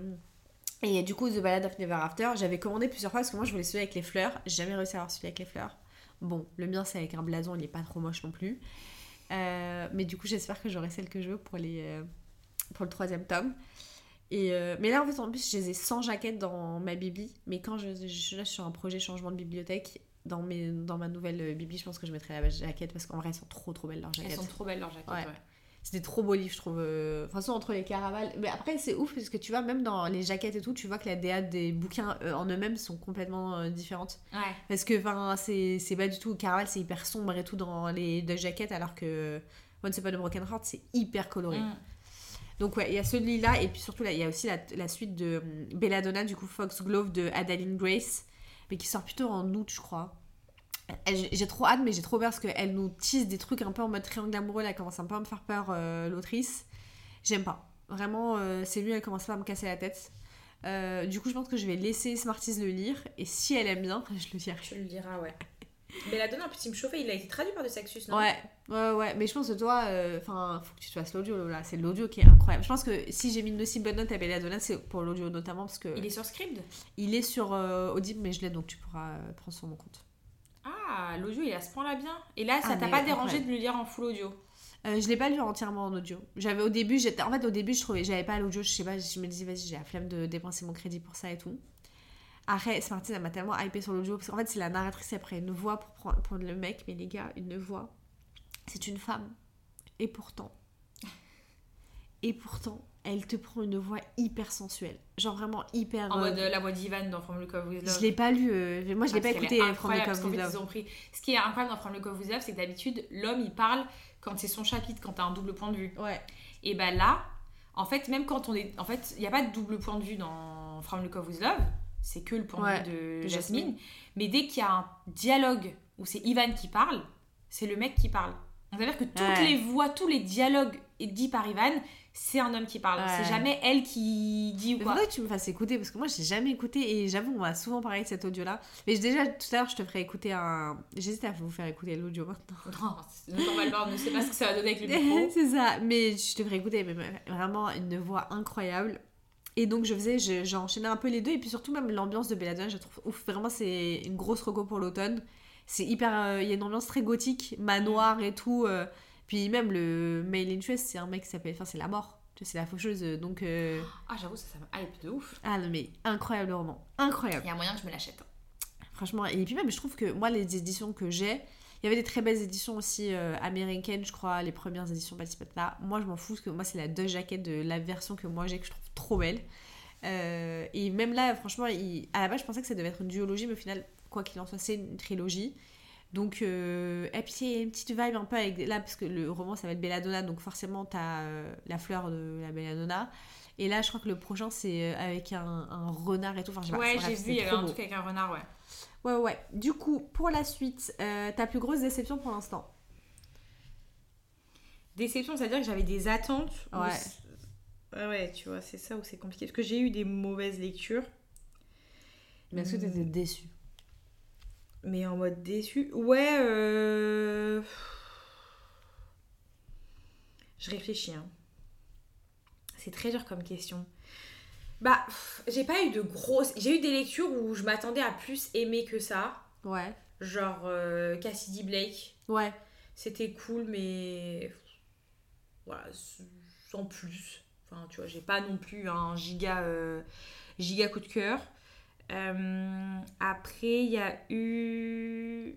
et du coup, The Ballad of Never After, j'avais commandé plusieurs fois parce que moi je voulais celui avec les fleurs. J'ai jamais réussi à avoir celui avec les fleurs. Bon, le mien c'est avec un blason, il est pas trop moche non plus. Euh, mais du coup, j'espère que j'aurai celle que je veux pour, les, pour le troisième tome. Et mais là, en fait, en plus, je les ai sans jaquette dans ma bibli. Mais quand je, je, là, je suis sur un projet changement de bibliothèque, dans, mes, dans ma nouvelle euh, bibli, je pense que je mettrai la jaquette parce qu'en vrai, elles sont trop trop belles leurs Elles jaquettes. sont trop belles leurs jaquettes. Ouais. ouais. C'était trop beau livre, je trouve. euh, De toute façon, entre les caravales. Mais après, c'est ouf parce que tu vois, même dans les jaquettes et tout, tu vois que la DA des bouquins euh, en eux-mêmes sont complètement euh, différentes. Ouais. Parce que, enfin, c'est pas du tout. Caraval, c'est hyper sombre et tout dans les deux jaquettes, alors que Once Upon a Broken Heart, c'est hyper coloré. Mm. Donc, ouais, il y a celui-là, et puis surtout, il y a aussi la, la suite de hum, Belladonna, du coup, Foxglove de Adaline Grace, mais qui sort plutôt en août, je crois. J'ai trop hâte, mais j'ai trop peur parce qu'elle nous tease des trucs un peu en mode triangle amoureux. Là, elle commence un peu à me faire peur, euh, l'autrice. J'aime pas. Vraiment, euh, c'est lui, elle commence pas à me casser la tête. Euh, du coup, je pense que je vais laisser Smarties le lire. Et si elle aime bien, je le dirai. Tu le diras, ouais. Mais la donne un petit me chauffait, il a été traduit par de Saxus, non? Ouais, ouais, ouais. Mais je pense que toi, euh, enfin, faut que tu te fasses l'audio là. C'est l'audio qui est incroyable. Je pense que si j'ai mis une aussi bonne note à Belladonna, c'est pour l'audio notamment parce que Il est sur Scribd? Il est sur euh, Audible, mais je l'ai donc tu pourras euh, prendre sur mon compte. Ah, l'audio, il à ce point-là bien. Et là, ça Ah, t'a pas dérangé de le lire en full audio? Euh, je l'ai pas lu entièrement en audio. J'avais au début, j'étais en fait au début je trouvais j'avais pas l'audio, je sais pas, je me disais vas-y j'ai la flemme de dépenser mon crédit pour ça et tout. Après Smarties elle m'a tellement hypé sur l'audio parce qu'en fait c'est la narratrice après une voix pour prendre, prendre le mec, mais les gars une voix, c'est une femme et pourtant et pourtant elle te prend une voix hyper sensuelle, genre vraiment hyper. En euh, mode euh, la voix d'Ivan dans From Look of With Love. je l'ai pas lu, euh, moi je l'ai Ah, pas écouté From qu'en with Love. ils ont pris... Ce qui est incroyable dans From Look of With Love, c'est que d'habitude, l'homme, il parle quand c'est son chapitre, quand t'as un double point de vue. Ouais. Et ben là, en fait, même quand on est. En fait, il n'y a pas de double point de vue dans From Look of With Love. C'est que le point Ouais, de vue de, Jasmine. Jasmine. Mais dès qu'il y a un dialogue où c'est Ivan qui parle, c'est le mec qui parle. C'est-à-dire que toutes Ouais. les voix, tous les dialogues dits par Ivan, c'est un homme qui parle. Ouais. C'est jamais elle qui dit ou quoi. faudrait que tu me fasses écouter parce que moi j'ai jamais écouté et j'avoue on m'a souvent parlé de cet audio là. Mais déjà tout à l'heure je te ferai écouter un. J'hésite à vous faire écouter l'audio maintenant. Non, c'est- Normal, on ne sait pas ce que ça va donner avec le micro. c'est ça, mais je te ferai écouter mais vraiment une voix incroyable. Et donc je faisais, je- j'ai enchaîné un peu les deux et puis surtout même l'ambiance de Belladonna, je trouve ouf. Vraiment c'est une grosse reco pour l'automne. C'est hyper, euh, il y a une ambiance très gothique, manoir et tout. euh. Puis même le mail interest, c'est un mec qui s'appelle, enfin c'est la mort, c'est la faucheuse. euh, Donc euh, Ah, j'avoue, ça, ça me hype de ouf. ah non mais incroyable roman, incroyable. Il y a moyen que je me l'achète. Franchement, et puis même, je trouve que moi, les éditions que j'ai, il y avait des très belles éditions aussi euh, américaines, je crois, les premières éditions là. Moi, je m'en fous, parce que moi, c'est la deux jaquette de la version que moi j'ai, que je trouve trop belle. Euh, et même là, franchement, il- à la base, je pensais que ça devait être une duologie, mais au final, quoi qu'il en soit, c'est une trilogie. Donc, euh, et puis il y a une petite vibe un peu avec. Là, parce que le roman s'appelle Belladonna, donc forcément, t'as euh, la fleur de la Belladonna. Et là, je crois que le prochain, c'est euh, avec un, un renard et tout. Enfin, je sais Ouais, j'ai vu, il y avait un beau. truc avec un renard, ouais. Ouais, ouais. Du coup, pour la suite, ta plus grosse déception pour l'instant? Déception, c'est-à-dire que j'avais des attentes. Ouais. Ouais, tu vois, c'est ça où c'est compliqué. Parce que j'ai eu des mauvaises lectures. Mais est-ce que t'étais déçue? Mais en mode déçu. Ouais, euh... Je réfléchis. hein. C'est très dur comme question. Bah, j'ai pas eu de grosses. J'ai eu des lectures où je m'attendais à plus aimer que ça. Ouais. Genre euh, Cassidy Blake. Ouais. C'était cool, mais. Voilà, sans plus. Enfin, tu vois, j'ai pas non plus un giga, euh, giga coup de cœur. Euh, après, il y a eu.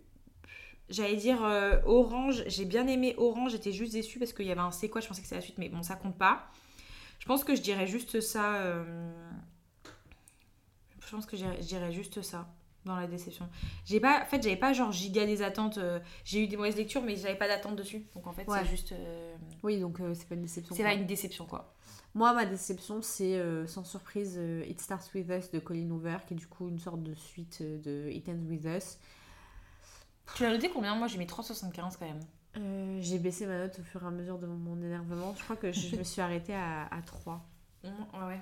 J'allais dire euh, Orange. J'ai bien aimé Orange. J'étais juste déçue parce qu'il y avait un c'est quoi. Je pensais que c'était la suite, mais bon, ça compte pas. Je pense que je dirais juste ça. Je pense que je dirais juste ça dans la déception. J'ai pas, en fait, j'avais pas genre giga des attentes. euh, j'ai eu des mauvaises lectures, mais j'avais pas d'attente dessus. Donc en fait, Ouais. c'est juste. euh, Oui, donc euh, c'est pas une déception. c'est pas une déception quoi. Moi, ma déception, c'est sans surprise It Starts With Us de Colin Hoover, qui est du coup une sorte de suite de It Ends With Us. Tu l'as noté combien? Moi, j'ai mis 3,75 quand même. J'ai baissé ma note au fur et à mesure de mon énervement. Je crois que je, me suis arrêtée à, à 3. Mmh, ouais, ouais.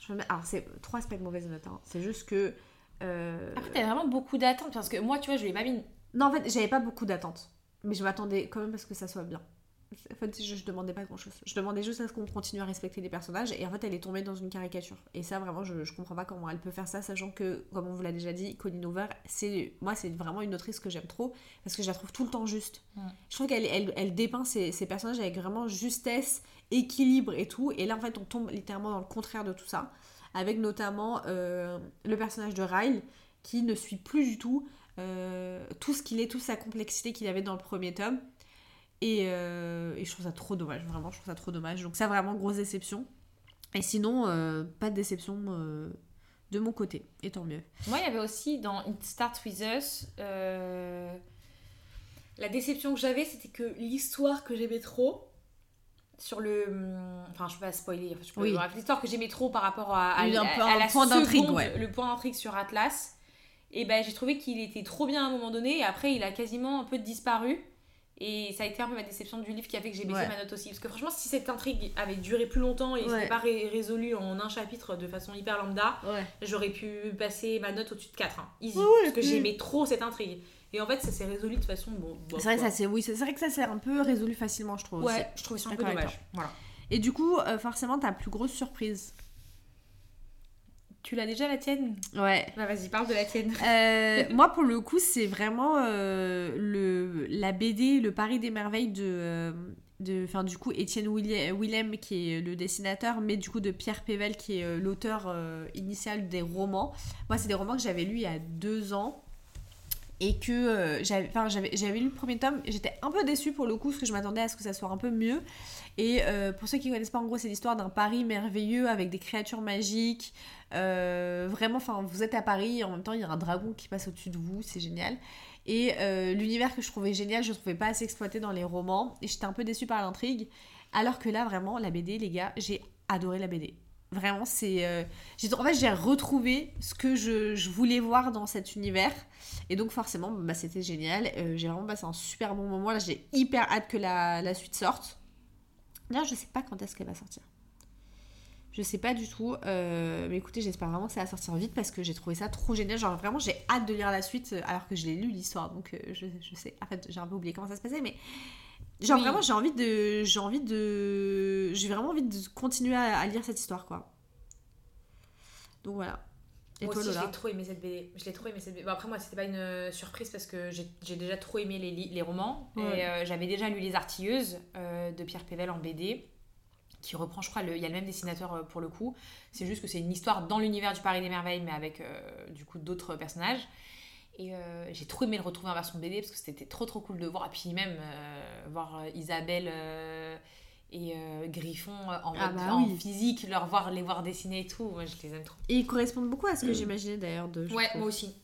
Je me mets- Alors, c'est 3, c'est pas une mauvaise note. hein. C'est juste que. Euh, Après, t'avais vraiment beaucoup d'attentes parce que moi, tu vois, je lui ai pas mis. Non, en fait, j'avais pas beaucoup d'attentes. Mais je m'attendais quand même à ce que ça soit bien. En fait, je, je demandais pas grand chose. Je demandais juste à ce qu'on continue à respecter les personnages. Et en fait, elle est tombée dans une caricature. Et ça, vraiment, je, je comprends pas comment elle peut faire ça, sachant que, comme on vous l'a déjà dit, Colin Hoover, c'est, moi, c'est vraiment une autrice que j'aime trop. Parce que je la trouve tout le temps juste. Ouais. Je trouve qu'elle elle, elle dépeint ses, ses personnages avec vraiment justesse, équilibre et tout. Et là, en fait, on tombe littéralement dans le contraire de tout ça. Avec notamment euh, le personnage de Ryle, qui ne suit plus du tout euh, tout ce qu'il est, toute sa complexité qu'il avait dans le premier tome. Et, euh, et je trouve ça trop dommage, vraiment, je trouve ça trop dommage. Donc ça, vraiment, grosse déception. Et sinon, pas de déception de mon côté, et tant mieux. Moi, il y avait aussi dans It Starts With Us. La déception que j'avais, c'était que l'histoire que j'aimais trop. Sur le. hum, Enfin, je peux pas spoiler. je peux- Oui. l'histoire que j'aimais trop par rapport à, à, la point seconde, ouais. le point d'intrigue sur Atlas. Et ben, j'ai trouvé qu'il était trop bien à un moment donné. Et après, il a quasiment un peu disparu. Et ça a été un peu ma déception du livre qui a fait que j'ai baissé Ouais. ma note aussi. Parce que franchement, si cette intrigue avait duré plus longtemps et Ouais. c'était pas ré- résolu en un chapitre de façon hyper lambda, Ouais. j'aurais pu passer ma note au-dessus de 4. hein. Easy. Parce que j'aimais trop cette intrigue. Et en fait, ça s'est résolu de façon. Bon, C'est vrai, que quoi. ça, c'est, oui, c'est vrai que ça s'est un peu résolu facilement, je trouve. aussi. Ouais, je trouvais ça un peu dommage. Voilà. Et du coup, euh, forcément, ta plus grosse surprise. Tu l'as déjà la tienne? Ouais. Bah vas-y, parle de la tienne. Euh, moi, pour le coup, c'est vraiment euh, le, la BD Le Paris des Merveilles de. de enfin, du coup, Étienne Willem, qui est le dessinateur, mais du coup de Pierre Pével, qui est l'auteur euh, initial des romans. Moi, c'est des romans que j'avais lus il y a deux ans. Et que euh, j'avais j'avais lu le premier tome, j'étais un peu déçue pour le coup, parce que je m'attendais à ce que ça soit un peu mieux. Et euh, pour ceux qui connaissent pas, en gros, c'est l'histoire d'un Paris merveilleux avec des créatures magiques. Euh, vraiment, enfin, vous êtes à Paris, et en même temps, il y a un dragon qui passe au-dessus de vous, c'est génial. Et l'univers que je trouvais génial, je ne trouvais pas assez exploité dans les romans, et j'étais un peu déçue par l'intrigue. Alors que là, vraiment, la BD, les gars, j'ai adoré la BD. Vraiment, c'est. euh, en fait, j'ai retrouvé ce que je, voulais voir dans cet univers. Et donc, forcément, bah, c'était génial. Euh, j'ai vraiment passé un super bon moment. Là, j'ai hyper hâte que la, suite sorte. Là, je sais pas quand est-ce qu'elle va sortir. Je sais pas du tout. euh, mais écoutez, j'espère vraiment que ça va sortir vite parce que j'ai trouvé ça trop génial. Genre, vraiment, j'ai hâte de lire la suite alors que je l'ai lu l'histoire. Donc, je, je sais. En fait, j'ai un peu oublié comment ça se passait. Mais. Genre, Oui. vraiment, j'ai envie de. J'ai envie de. J'ai vraiment envie de continuer à, à lire cette histoire, quoi. Donc voilà. Et Moi toi, aussi, je Lola l'ai trop aimé cette BD. Je l'ai trop aimé cette BD. Bon, après, moi, c'était pas une euh, surprise parce que j'ai déjà trop aimé les, les romans. Ouais. Et euh, j'avais déjà lu Les Artilleuses euh, de Pierre Pével en BD, qui reprend, je crois, le- il y a le même dessinateur pour le coup. C'est juste que c'est une histoire dans l'univers du Paris des Merveilles, mais avec euh, du coup d'autres personnages. Et euh, j'ai trop aimé le retrouver en version BD parce que c'était trop trop cool de voir. Et puis même euh, voir euh, Isabelle euh, et euh, Griffon en, Ah bah en oui. physique, leur voir, les voir dessiner et tout. Moi, je les aime trop. Et ils correspondent beaucoup à ce que j'imaginais d'ailleurs de. Ouais, trouve. moi aussi.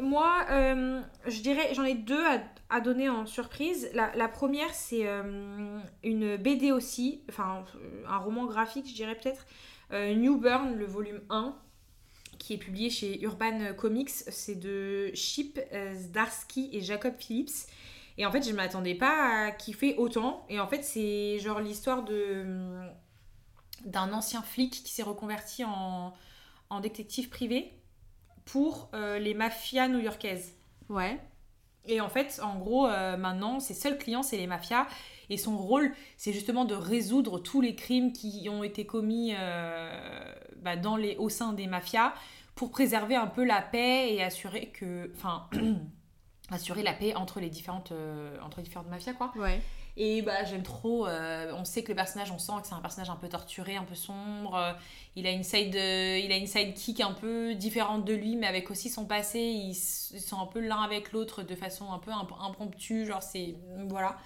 Moi, euh, je dirais, j'en ai deux à, à donner en surprise. La, la première, c'est euh, une BD aussi, enfin un roman graphique, je dirais peut-être. euh, New Burn, le volume 1, qui est publié chez Urban Comics. C'est de Chip Zdarsky et Jacob Phillips. Et en fait, je ne m'attendais pas à kiffer autant. Et en fait, c'est genre l'histoire de d'un ancien flic qui s'est reconverti en, en détective privé pour euh, les mafias new-yorkaises. Ouais. Et en fait, en gros, euh, maintenant, ses seuls clients, c'est les mafias. Et son rôle, c'est justement de résoudre tous les crimes qui ont été commis euh, bah, dans les, au sein des mafias pour préserver un peu la paix et assurer que... Enfin... assurer la paix entre les différentes euh, entre différentes mafias quoi Ouais. Et bah j'aime trop. euh, on sait que le personnage, on sent que c'est un personnage un peu torturé, un peu sombre. euh, il a une side, euh, il a une sidekick un peu différente de lui, mais avec aussi son passé. Ils, sont un peu l'un avec l'autre de façon un peu imp- impromptue. Genre c'est voilà,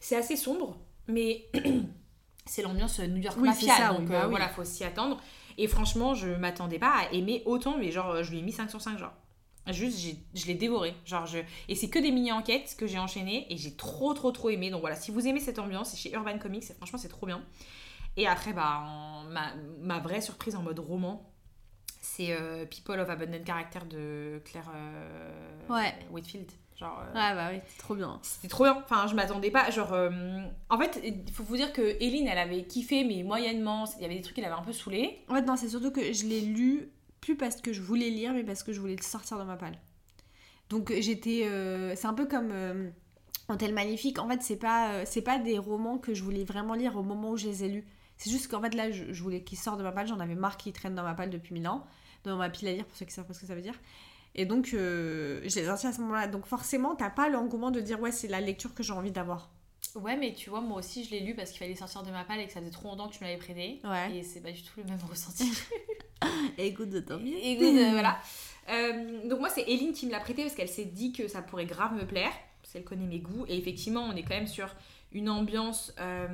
c'est assez sombre, mais c'est l'ambiance New York Oui, mafia, c'est ça, donc bah oui. voilà, faut s'y attendre. Et franchement, je m'attendais pas à aimer autant, mais genre je lui ai mis 5 sur 5 genre. Juste, je l'ai dévoré. Genre, je... Et c'est que des mini-enquêtes que j'ai enchaînées et j'ai trop, trop, trop aimé. Donc voilà, si vous aimez cette ambiance, c'est chez Urban Comics et franchement, c'est trop bien. Et après, bah, en- ma, ma vraie surprise en mode roman, c'est euh, People of Abundant Character de Claire euh, Ouais. Whitfield. Genre, euh, Ouais, bah oui, c'est trop bien. c'était trop bien. Enfin, je m'attendais pas. Genre, euh, en fait, il faut vous dire que Eline, elle avait kiffé, mais moyennement. Il y avait des trucs qui l'avaient un peu saoulée. En fait, non, c'est surtout que je l'ai lu plus parce que je voulais lire, mais parce que je voulais le sortir de ma palle. Donc j'étais. euh, c'est un peu comme. Euh, Antel Magnifique. En fait, c'est pas, euh, c'est pas des romans que je voulais vraiment lire au moment où je les ai lus. C'est juste qu'en fait, là, je, voulais qu'ils sortent de ma palle. J'en avais marre qu'ils traînent dans ma palle depuis mille ans. Dans ma pile à lire, pour ceux qui savent pas ce que ça veut dire. Et donc, euh, je les ai à ce moment-là. Donc, forcément, t'as pas l'engouement de dire, ouais, c'est la lecture que j'ai envie d'avoir. Ouais, mais tu vois, moi aussi, je l'ai lu parce qu'il fallait sortir de ma palle et que ça faisait trop longtemps que tu me l'avais prêté. Ouais. Et c'est pas du tout le même ressenti. Écoute, de tant mieux. Et good, euh, voilà. Euh, donc moi, c'est Eline qui me l'a prêté parce qu'elle s'est dit que ça pourrait grave me plaire. Parce qu'elle connaît mes goûts. Et effectivement, on est quand même sur une ambiance... euh,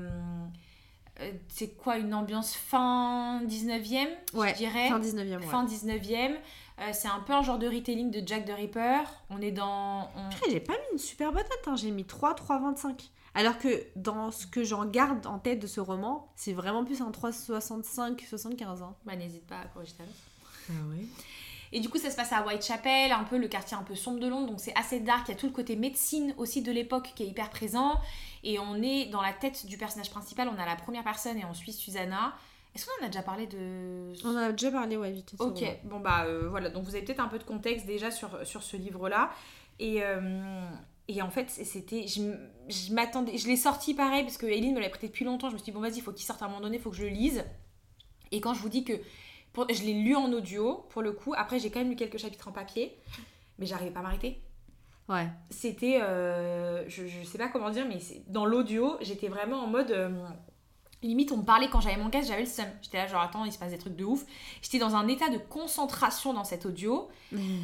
euh, c'est quoi Une ambiance fin 19e, Ouais, je dirais? Fin 19 e Fin 19e. Euh, c'est un peu un genre de retelling de Jack the Ripper. On est dans... on- j'ai pas mis une super bonne note, hein. j'ai mis 3, 3, 25. Alors que dans ce que j'en garde en tête de ce roman, c'est vraiment plus un 3, 65, 75. Hein. Bah, n'hésite pas à corriger ta. Ah ouais Et du coup, ça se passe à Whitechapel, un peu le quartier un peu sombre de Londres, donc c'est assez dark. Il y a tout le côté médecine aussi de l'époque qui est hyper présent. Et on est dans la tête du personnage principal, on a la première personne et on suit Susanna. Est-ce qu'on en a déjà parlé de. On en a déjà parlé, ouais, vite. Ok, bon bah euh, voilà, donc vous avez peut-être un peu de contexte déjà sur, sur ce livre-là. Et, euh, et en fait, c'était. Je, m'attendais. Je l'ai sorti pareil parce que Eline me l'a prêté depuis longtemps. Je me suis dit, bon, vas-y, il faut qu'il sorte à un moment donné, il faut que je le lise. Et quand je vous dis que. pour- je l'ai lu en audio, pour le coup. Après, j'ai quand même lu quelques chapitres en papier. Mais j'arrivais pas à m'arrêter. Ouais. C'était. euh, je, je sais pas comment dire, mais dans l'audio, j'étais vraiment en mode. euh, Limite, on me parlait quand j'avais mon casque, j'avais le seum. J'étais là, genre, attends, il se passe des trucs de ouf. J'étais dans un état de concentration dans cet audio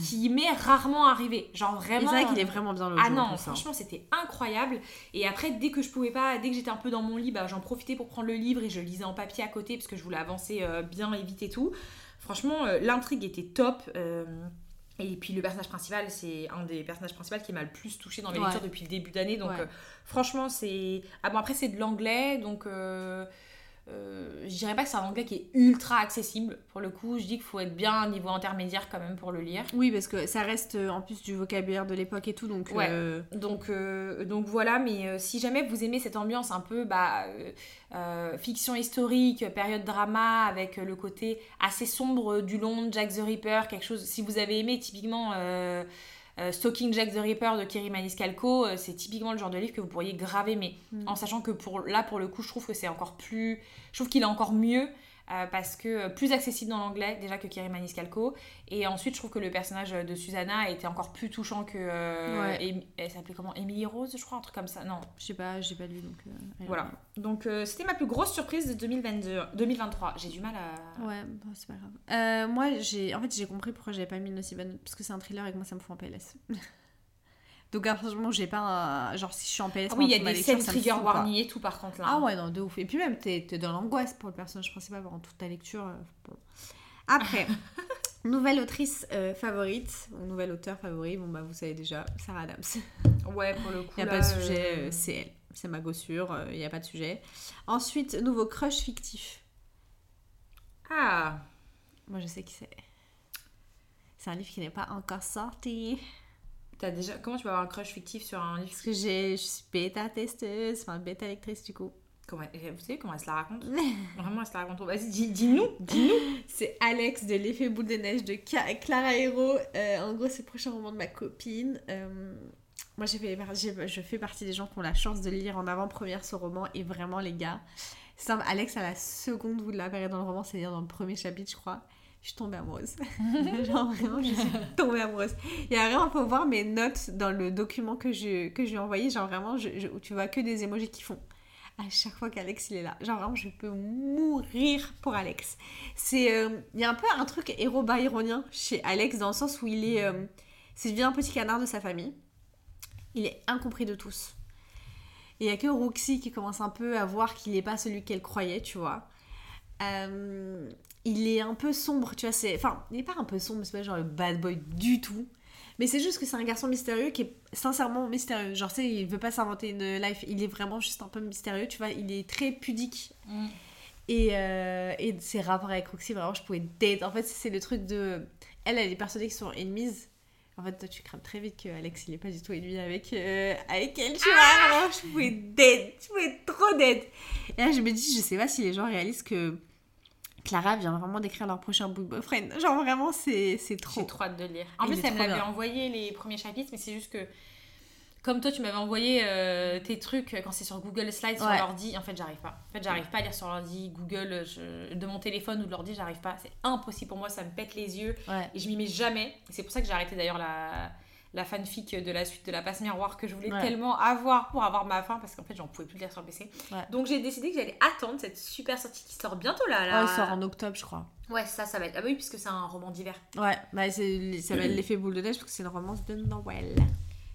qui m'est rarement arrivé. Genre vraiment. c'est vrai qu'il est vraiment bien l'audio. Ah non, franchement, c'était incroyable. Et après, dès que je pouvais pas, dès que j'étais un peu dans mon lit, bah, j'en profitais pour prendre le livre et je lisais en papier à côté parce que je voulais avancer euh, bien et vite et tout. Franchement, euh, l'intrigue était top. euh, et puis le personnage principal, c'est un des personnages principaux qui m'a le plus touché dans mes Ouais. lectures depuis le début d'année. Donc Ouais. euh, franchement, c'est... Ah bon, après, c'est de l'anglais, donc... euh, euh, je dirais pas que c'est un anglais qui est ultra accessible. Pour le coup, je dis qu'il faut être bien à un niveau intermédiaire quand même pour le lire. Oui, parce que ça reste euh, en plus du vocabulaire de l'époque et tout, donc. Ouais. euh, Donc, euh, donc voilà, mais si jamais vous aimez cette ambiance un peu bah, fiction historique, période drama, avec le côté assez sombre du Londres, Jack the Ripper, quelque chose, si vous avez aimé typiquement euh, Stalking Jack the Ripper de Kerry Maniscalco, euh, c'est typiquement le genre de livre que vous pourriez graver, mais Mm. en sachant que pour, là, pour le coup, je trouve que c'est encore plus... Je trouve qu'il est encore mieux euh, parce que euh, plus accessible dans l'anglais déjà que Kerry Maniscalco. Et ensuite, je trouve que le personnage de Susanna était encore plus touchant que. euh, Ouais. Amy- elle s'appelait comment? Emily Rose, je crois, un truc comme ça. Non, Je sais pas, j'ai pas lu donc. euh, voilà. Donc, euh, c'était ma plus grosse surprise de 2022, 2023. J'ai du mal à. Ouais, bon, c'est pas grave. Euh, moi, j'ai en fait, j'ai compris pourquoi j'avais pas mis une aussi bonne. Parce que c'est un thriller et que moi, ça me fout en PLS. Donc, à franchement, j'ai pas un. Genre, si je suis en PLS. Ah oui, il y a des scènes trigger warning et tout, par contre, là. Ah ouais, non, de ouf. Et puis même, t'es t'es dans l'angoisse pour le personnage principal pendant toute ta lecture. euh, bon. Après, nouvelle autrice euh, favorite, ou nouvel auteur favori, bon bah vous savez déjà, Sarah Adams. Ouais, pour le coup. Il n'y a là, pas de sujet, euh, euh, c'est elle. C'est ma gossure, il n'y a pas de sujet. Ensuite, nouveau crush fictif. Ah, Moi, je sais qui c'est. C'est un livre qui n'est pas encore sorti. Déjà. Comment tu peux avoir un crush fictif sur un livre Parce que j'ai- je suis bêta testeuse, enfin bêta lectrice du coup. Comment... Vous savez comment elle se la raconte Vraiment, elle se la raconte. Vas-y, dis- dis-nous, dis-nous. C'est Alex de l'effet boule de neige de Clara Hero. Euh, en gros, c'est le prochain roman de ma copine. Euh, moi, j'ai fait, je fais partie des gens qui ont la chance de lire en avant-première ce roman. Et vraiment, les gars, c'est simple. Alex, à la seconde de l'apparaît dans le roman, c'est-à-dire dans le premier chapitre, je crois, je suis tombée amoureuse. Genre, vraiment, je suis tombée amoureuse. Il y a vraiment, faut voir mes notes dans le document que je, que je lui ai envoyé. Genre, vraiment, je, tu vois que des émojis qui font. À chaque fois qu'Alex il est là. Genre vraiment, je peux mourir pour Alex. C'est, euh, il y a un peu un truc héros byronien chez Alex dans le sens où il est, euh, c'est devient un petit canard de sa famille. Il est incompris de tous. Il y a que Roxy qui commence un peu à voir qu'il n'est pas celui qu'elle croyait, tu vois. Euh, il est un peu sombre, tu vois. C'est, enfin, il n'est pas un peu sombre, c'est pas genre le bad boy du tout. Mais c'est juste que c'est un garçon mystérieux qui est sincèrement mystérieux. Genre, tu sais, il veut pas s'inventer une life. Il est vraiment juste un peu mystérieux, tu vois. Il est très pudique. Mm. Et, euh, et ses rapports avec Roxy, vraiment, je pouvais date. En fait, c'est le truc de. Elle, elle est persuadée qu'ils sont ennemies. En fait, toi, tu crains très vite que Alex, il est pas du tout ennemi avec, euh, avec elle, tu vois. Vraiment, je pouvais date. Je pouvais trop date. Et là, je me dis, je sais pas si les gens réalisent que Clara vient vraiment d'écrire leur prochain book boyfriend. Genre, vraiment, c'est c'est trop. J'ai trop hâte de lire. En plus, elle me trop l'avait bien. envoyé les premiers chapitres, mais c'est juste que. Comme toi, tu m'avais envoyé euh, tes trucs quand c'est sur Google Slides sur Ouais. l'ordi. En fait, j'arrive pas. En fait, j'arrive pas à lire sur l'ordi, Google, je- de mon téléphone ou de l'ordi, j'arrive pas. C'est impossible pour moi, ça me pète les yeux. Ouais. Et je m'y mets jamais. C'est pour ça que j'ai arrêté d'ailleurs la, la fanfic de la suite de la passe miroir que je voulais Ouais. tellement avoir pour avoir ma fin parce qu'en fait, j'en pouvais plus lire sur le PC. Ouais. Donc, j'ai décidé que j'allais attendre cette super sortie qui sort bientôt là. là. Il sort en octobre, je crois. Ouais, ça, ça va être. Ah bah oui, puisque c'est un roman d'hiver. Ouais, bah c'est, ça s'appelle l'effet boule de neige parce que c'est une romance de Noël.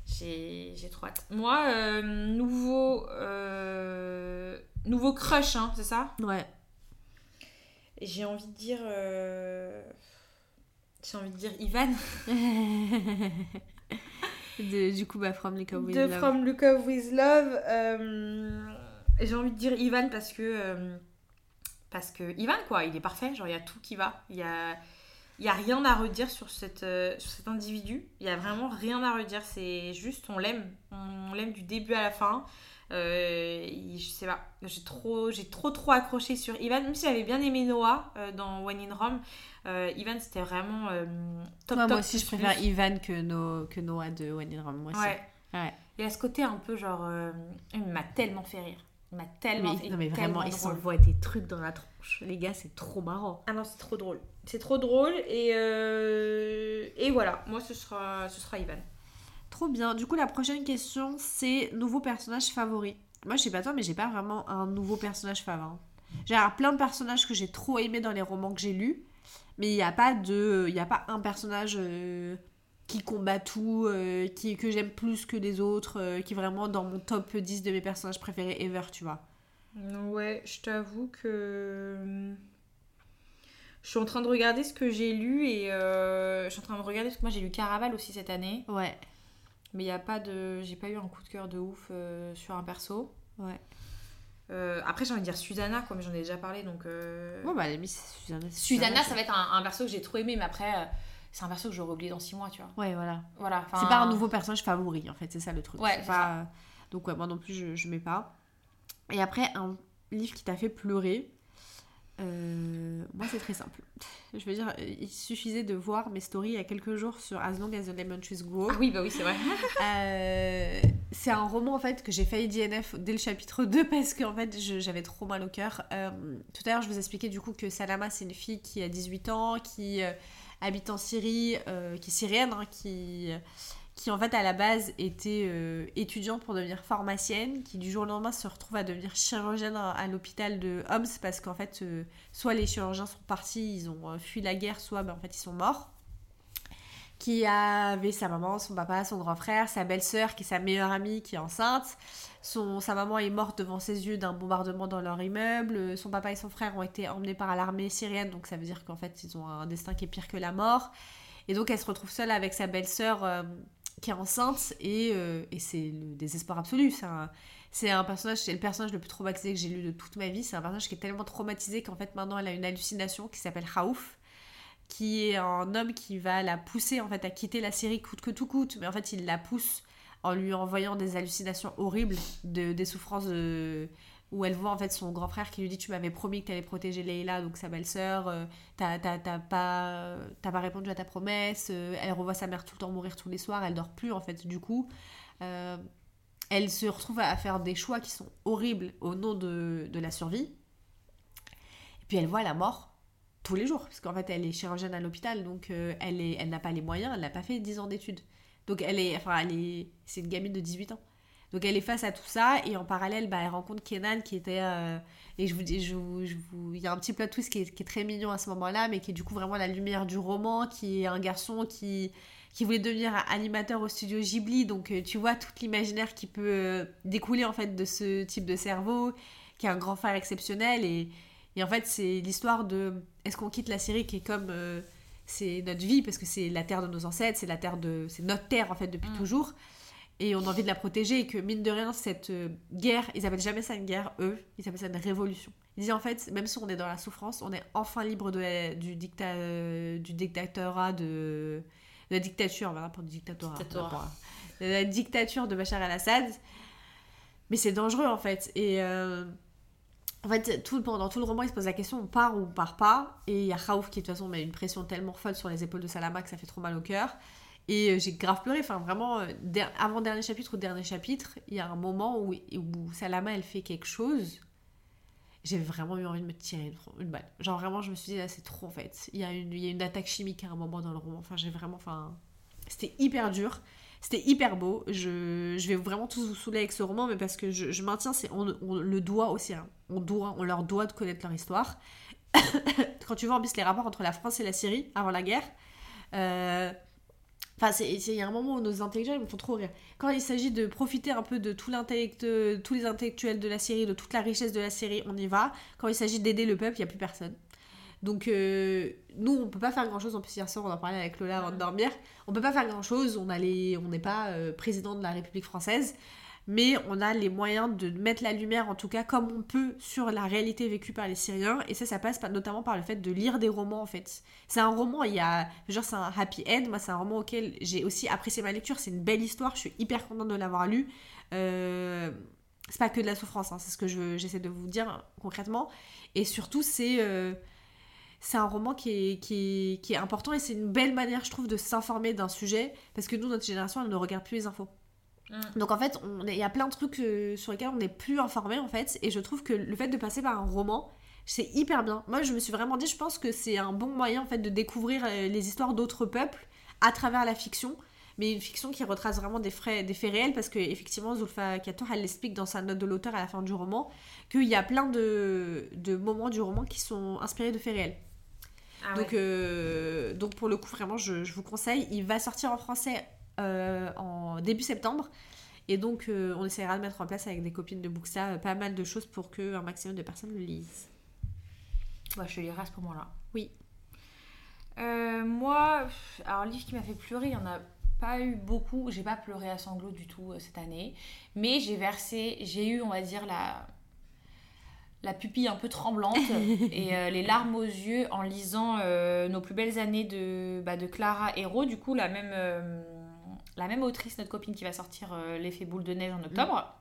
J'ai j'ai trop hâte. Moi, euh, nouveau. euh, nouveau crush, hein, c'est ça? Ouais. J'ai envie de dire. euh, J'ai envie de dire Ivan. De- du coup, bah, From Lick of With de Love. From Look Up With Love. euh, J'ai envie de dire Ivan parce que. euh, Parce que Ivan, quoi, il est parfait. Genre, il y a tout qui va. Il y a. Il y a rien à redire sur, cette, euh, sur cet individu. Il y a vraiment rien à redire. C'est juste, on l'aime. On l'aime du début à la fin. Euh, il- je sais pas. J'ai trop, j'ai trop, trop accroché sur Ivan. Même si j'avais bien aimé Noah euh, dans One in Rome. euh, Ivan, c'était vraiment euh, top, Ouais, top. moi aussi, je préfère plus. Ivan que, no, que Noah de One in Rome. Moi aussi. Ouais. Ouais. Il y a ce côté un peu genre. euh, il m'a tellement fait rire. Il m'a Mais, tellement fait non, mais vraiment, drôle. s'envoient des trucs dans la tronche. Les gars, c'est trop marrant. Ah non, c'est trop drôle. C'est trop drôle et, euh, et voilà, moi ce sera, ce sera Ivan. Trop bien. Du coup, la prochaine question, c'est nouveau personnage favori. Moi, je sais pas toi, mais j'ai pas vraiment un nouveau personnage favori. J'ai alors plein de personnages que j'ai trop aimés dans les romans que j'ai lus, mais il n'y a pas de, il y a pas un personnage euh, qui combat tout, euh, qui que j'aime plus que les autres, euh, qui est vraiment dans mon top 10 de mes personnages préférés ever, tu vois. Ouais, je t'avoue que. Je suis en train de regarder ce que j'ai lu et je suis en train de regarder parce que moi j'ai lu Caraval aussi cette année, Ouais. Mais il y a pas de, j'ai pas eu un coup de cœur de ouf euh, sur un perso. Ouais. Euh, après j'ai envie de dire Susanna quoi, mais j'en ai déjà parlé donc. euh, Bon bah, la limite, c'est Susanna. c'est Susanna, je- ça va être un, un perso que j'ai trop aimé, mais après euh, c'est un perso que j'aurais oublié dans 6 mois, tu vois. Ouais, voilà. Voilà. C'est pas un nouveau personnage favori en fait, c'est ça le truc. Ouais, C'est. Donc ouais, moi non plus je, je mets pas. Et après, un livre qui t'a fait pleurer. Euh, moi, c'est très simple. Je veux dire, il suffisait de voir mes stories il y a quelques jours sur As Long as the Lemon Trees Grow. Ah oui, bah oui, c'est vrai. Euh, c'est un roman en fait que j'ai failli DNF dès le chapitre 2 parce que en fait j'avais trop mal au cœur. Euh, tout à l'heure je vous expliquais du coup que Salama c'est une fille qui a 18 ans, qui euh, habite en Syrie, euh, qui est syrienne, hein, qui, qui en fait à la base était euh, étudiante pour devenir pharmacienne, qui du jour au lendemain se retrouve à devenir chirurgienne à, à l'hôpital de Homs parce qu'en fait euh, soit les chirurgiens sont partis, ils ont euh, fui la guerre, soit ben, en fait ils sont morts qui avait sa maman, son papa, son grand frère, sa belle-sœur qui est sa meilleure amie qui est enceinte. Son, sa maman est morte devant ses yeux d'un bombardement dans leur immeuble. Son papa et son frère ont été emmenés par l'armée syrienne, donc ça veut dire qu'en fait ils ont un destin qui est pire que la mort. Et donc elle se retrouve seule avec sa belle-sœur euh, qui est enceinte et, euh, et c'est le désespoir absolu. C'est un, c'est un personnage, c'est le personnage le plus traumatisé que j'ai lu de toute ma vie. C'est un personnage qui est tellement traumatisé qu'en fait maintenant elle a une hallucination qui s'appelle Raouf qui est un homme qui va la pousser en fait à quitter la série coûte que tout coûte, mais en fait il la pousse en lui envoyant des hallucinations horribles, de, des souffrances de- où elle voit en fait son grand frère qui lui dit tu m'avais promis que tu allais protéger Leila, donc sa belle-sœur, euh, t'as pas, t'as pas répondu à ta promesse, euh, elle revoit sa mère tout le temps mourir tous les soirs, elle dort plus en fait du coup. Euh, elle se retrouve à faire des choix qui sont horribles au nom de, de la survie. Et puis elle voit la mort tous les jours, parce qu'en fait elle est chirurgienne à l'hôpital, donc euh, elle elle n'a pas les moyens, elle n'a pas fait 10 ans d'études. Donc elle est, enfin elle est, c'est une gamine de 18 ans. Donc elle est face à tout ça et en parallèle, bah, elle rencontre Kenan qui était, euh, et je vous dis, je vous, je vous- il y a un petit plot twist qui est, qui est très mignon à ce moment-là, mais qui est du coup vraiment la lumière du roman, qui est un garçon qui, qui voulait devenir animateur au studio Ghibli, donc euh, tu vois tout l'imaginaire qui peut euh, découler en fait de ce type de cerveau, qui est un grand frère exceptionnel. Et et en fait, c'est l'histoire de est-ce qu'on quitte la Syrie qui est comme euh, c'est notre vie parce que c'est la terre de nos ancêtres, c'est la terre de c'est notre terre en fait depuis Mm. toujours et on a envie de la protéger et que mine de rien cette euh, guerre, ils appellent jamais ça une guerre eux, ils appellent ça une révolution. Ils disent en fait même si on est dans la souffrance, on est enfin libre de la- du dicta euh, du dictatorat de, de la dictature, voilà pour du dictatorat. Dictatorat. de la dictature de Bachar el-Assad. Mais c'est dangereux en fait et euh, en fait, tout, pendant tout le roman, il se pose la question on part ou on part pas. Et il y a Raouf qui, de toute façon, met une pression tellement folle sur les épaules de Salama que ça fait trop mal au cœur. Et euh, j'ai grave pleuré. Enfin, vraiment, euh, der- avant-dernier chapitre ou dernier chapitre, il y a un moment où, où Salama, elle fait quelque chose. J'ai vraiment eu envie de me tirer une, une balle. Genre, vraiment, je me suis dit, là, c'est trop en fait. Il y, a une, il y a une attaque chimique à un moment dans le roman. Enfin, j'ai vraiment. Enfin, c'était hyper dur. C'était hyper beau. Je, je vais vraiment tous vous saouler avec ce roman, mais parce que je, je maintiens, c'est on, on le doit aussi. hein. On, doit, on leur doit de connaître leur histoire. Quand tu vois en plus les rapports entre la France et la Syrie avant la guerre, euh, Enfin, il y a un moment où nos intellectuels ils me font trop rire. Quand il s'agit de profiter un peu de tout l'intellect, tous les intellectuels de la Syrie, de toute la richesse de la Syrie, on y va. Quand il s'agit d'aider le peuple, il n'y a plus personne. Donc, euh, nous, on peut pas faire grand chose. En plus, hier soir, on en parlait avec Lola avant de dormir. On peut pas faire grand chose. On les- on n'est pas euh, président de la République française. Mais on a les moyens de mettre la lumière, en tout cas, comme on peut, sur la réalité vécue par les Syriens. Et ça, ça passe par- notamment par le fait de lire des romans, en fait. C'est un roman, il y a. Genre, c'est un happy end. Moi, c'est un roman auquel j'ai aussi apprécié ma lecture. C'est une belle histoire. Je suis hyper contente de l'avoir lu. Euh, C'est pas que de la souffrance, hein, c'est ce que je- j'essaie de vous dire concrètement. Et surtout, c'est. euh, un roman qui, est, qui est important et c'est une belle manière, je trouve, de s'informer d'un sujet parce que nous, notre génération, elle ne regarde plus les infos. Mm. Donc en fait, il y a plein de trucs euh, sur lesquels on n'est plus informé en fait, et je trouve que le fait de passer par un roman, c'est hyper bien. Moi, je me suis vraiment dit, je pense que c'est un bon moyen en fait de découvrir euh, les histoires d'autres peuples à travers la fiction, mais une fiction qui retrace vraiment des, frais, des faits réels, parce que effectivement, Zulfa Katour, elle l'explique dans sa note de l'auteur à la fin du roman, qu'il y a plein de, de moments du roman qui sont inspirés de faits réels. Ah donc, euh, donc pour le coup, vraiment, je, je vous conseille. Il va sortir en français euh, en début septembre. Et donc, euh, on essaiera de mettre en place avec des copines de Booksta euh, pas mal de choses pour qu'un maximum de personnes le lisent. Bah, je te lirai à ce moment-là. Oui. Euh, moi, alors, le livre qui m'a fait pleurer, il n'y en a pas eu beaucoup. J'ai pas pleuré à sanglots du tout cette année. Mais j'ai versé, j'ai eu, on va dire, la, la pupille un peu tremblante et euh, les larmes aux yeux en lisant euh, Nos plus belles années de, bah, de Clara Hérault. Du coup, la même, euh, la même autrice, notre copine qui va sortir euh, L'effet boule de neige en octobre.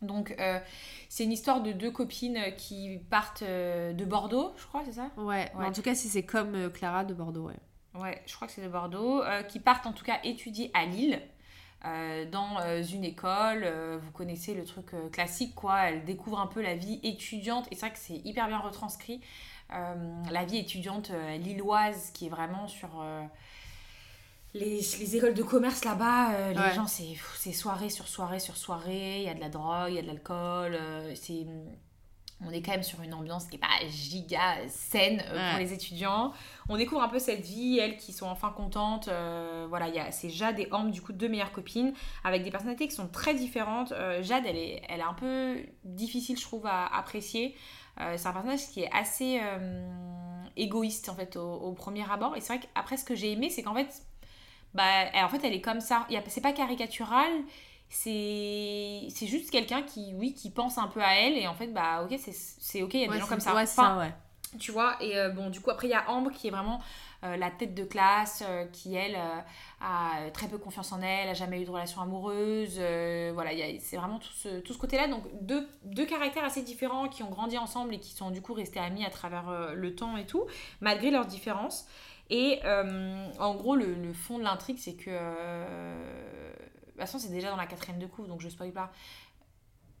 Donc, euh, c'est une histoire de deux copines qui partent euh, de Bordeaux, je crois, c'est ça? Ouais, Ouais. en tout cas, si c'est comme euh, Clara de Bordeaux, ouais. Ouais, je crois que c'est de Bordeaux, euh, qui partent en tout cas étudier à Lille. euh, dans euh, une école, euh, vous connaissez le truc euh, classique quoi, elle découvre un peu la vie étudiante et c'est vrai que c'est hyper bien retranscrit. Euh, la vie étudiante euh, lilloise qui est vraiment sur euh, les, les écoles de commerce là-bas, euh, les Ouais. gens c'est soirée sur soirée sur soirée, il y a de la drogue, il y a de l'alcool, euh, c'est on est quand même sur une ambiance qui est pas giga saine euh, pour les étudiants. On découvre un peu cette vie, elles qui sont enfin contentes. euh, voilà, il y a c'est Jade et Ambre, du coup, deux meilleures copines, avec des personnalités qui sont très différentes. Euh, Jade, elle est, elle est un peu difficile, je trouve, à apprécier. C'est un personnage qui est assez égoïste, en fait, au, au premier abord. Et c'est vrai qu'après, ce que j'ai aimé, c'est qu'en fait, bah, elle, en fait, elle est comme ça. C'est pas caricatural, c'est c'est juste quelqu'un qui, oui, qui pense un peu à elle. Et en fait, bah, ok, c'est- ok, il y a des gens comme ça. Ouais, c'est Enfin, ça, ouais. tu vois, et euh, bon, du coup, après, il y a Ambre qui est vraiment euh, la tête de classe, euh, qui, elle, a très peu confiance en elle, a jamais eu de relation amoureuse. voilà, c'est vraiment tout ce, tout ce côté-là. Donc, deux, deux caractères assez différents qui ont grandi ensemble et qui sont du coup restés amis à travers le temps et tout, malgré leurs différences. Et euh, en gros, le, le fond de l'intrigue, c'est que. euh, de toute façon, c'est déjà dans la quatrième de couve, donc je spoil pas.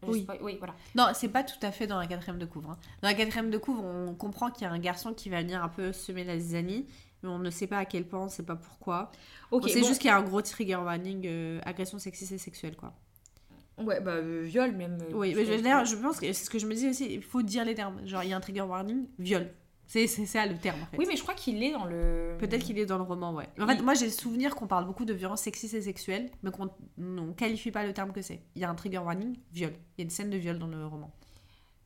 Je Oui. spoil- oui, voilà. Non, c'est pas tout à fait dans la quatrième de couvre. hein. Dans la quatrième de couvre, on comprend qu'il y a un garçon qui va venir un peu semer la zizanie, mais on ne sait pas à quel point, on sait pas pourquoi. Ok, bon. juste qu'il y a un gros trigger warning, euh, agression sexiste et sexuelle, quoi. Ouais, bah, euh, viol même. euh, Oui, mais je, je pense que c'est ce que je me dis aussi, il faut dire les termes. Genre, il y a un trigger warning, viol. C'est ça le terme, en fait. Oui, mais je crois qu'il est dans le. Peut-être qu'il est dans le roman, ouais. En fait, moi j'ai le souvenir qu'on parle beaucoup de violence sexiste et sexuelle, mais qu'on ne qualifie pas le terme que c'est. Il y a un trigger warning, viol. Il y a une scène de viol dans le roman.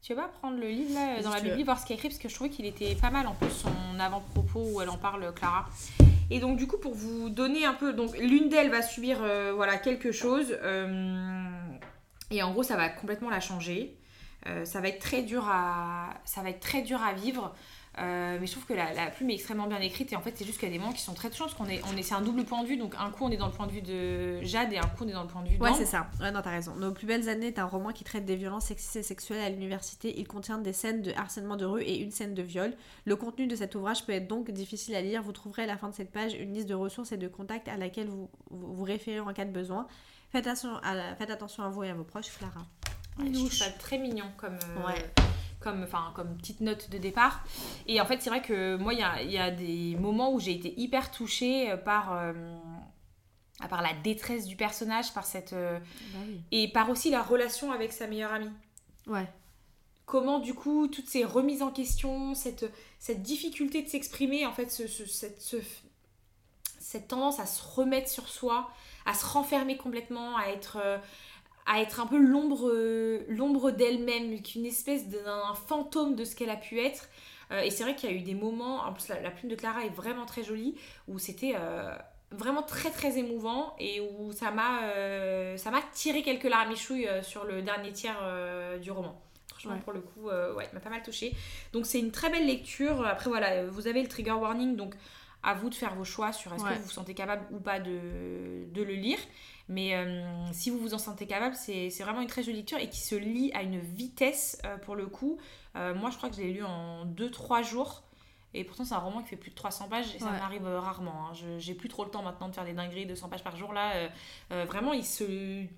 Tu veux pas prendre le livre là, dans la. Bible, voir ce qu'il y a écrit Parce que je trouvais qu'il était pas mal en plus, son avant-propos où elle en parle, Clara. Et donc, du coup, pour vous donner un peu. Donc, l'une d'elles va subir euh, voilà, quelque chose. euh, et en gros, ça va complètement la changer. Euh, ça va être très dur à, ça va être très dur à vivre. Euh, mais je trouve que la, la plume est extrêmement bien écrite et en fait c'est juste qu'il y a des moments qui sont très touchants parce qu'on est, on est, c'est un double point de vue donc un coup on est dans le point de vue de Jade et un coup on est dans le point de vue Ouais, d'Ambre. c'est ça. Ouais, non, t'as raison. Nos plus belles années est un roman qui traite des violences sexistes et sexuelles à l'université. Il contient des scènes de harcèlement de rue et une scène de viol. Le contenu de cet ouvrage peut être donc difficile à lire. Vous trouverez à la fin de cette page une liste de ressources et de contacts à laquelle vous vous, vous référez en cas de besoin. Faites attention, à, faites attention à vous et à vos proches, Clara. Ouais, je trouve ça très mignon comme, euh, Ouais. Comme, enfin, comme petite note de départ. Et en fait, c'est vrai que moi, il y a, y a des moments où j'ai été hyper touchée euh, par, euh, par la détresse du personnage, par cette, euh, Bah oui. et par aussi la relation avec sa meilleure amie. Ouais. Comment, du coup, toutes ces remises en question, cette, cette difficulté de s'exprimer, en fait, ce, ce- cette, ce- cette tendance à se remettre sur soi, à se renfermer complètement, à être, euh, à être un peu l'ombre, l'ombre d'elle-même, qu'une espèce d'un fantôme de ce qu'elle a pu être. Euh, et c'est vrai qu'il y a eu des moments, en plus la, la plume de Clara est vraiment très jolie, où c'était euh, vraiment très très émouvant et où ça m'a euh, ça m'a tiré quelques larmichouilles euh, sur le dernier tiers euh, du roman. Franchement, Ouais. pour le coup, ouais, m'a pas mal touchée. Donc c'est une très belle lecture. Après voilà, vous avez le trigger warning, donc à vous de faire vos choix sur est-ce Ouais. que vous vous sentez capable ou pas de, de le lire. Mais euh, si vous vous en sentez capable, c'est vraiment une très jolie lecture et qui se lit à une vitesse euh, pour le coup. Euh, moi, je crois que je l'ai lu en 2-3 jours. Et pourtant, c'est un roman qui fait plus de 300 pages et ça Ouais. m'arrive rarement. hein. J'ai plus trop le temps maintenant de faire des dingueries de 100 pages par jour. Là, vraiment, il se...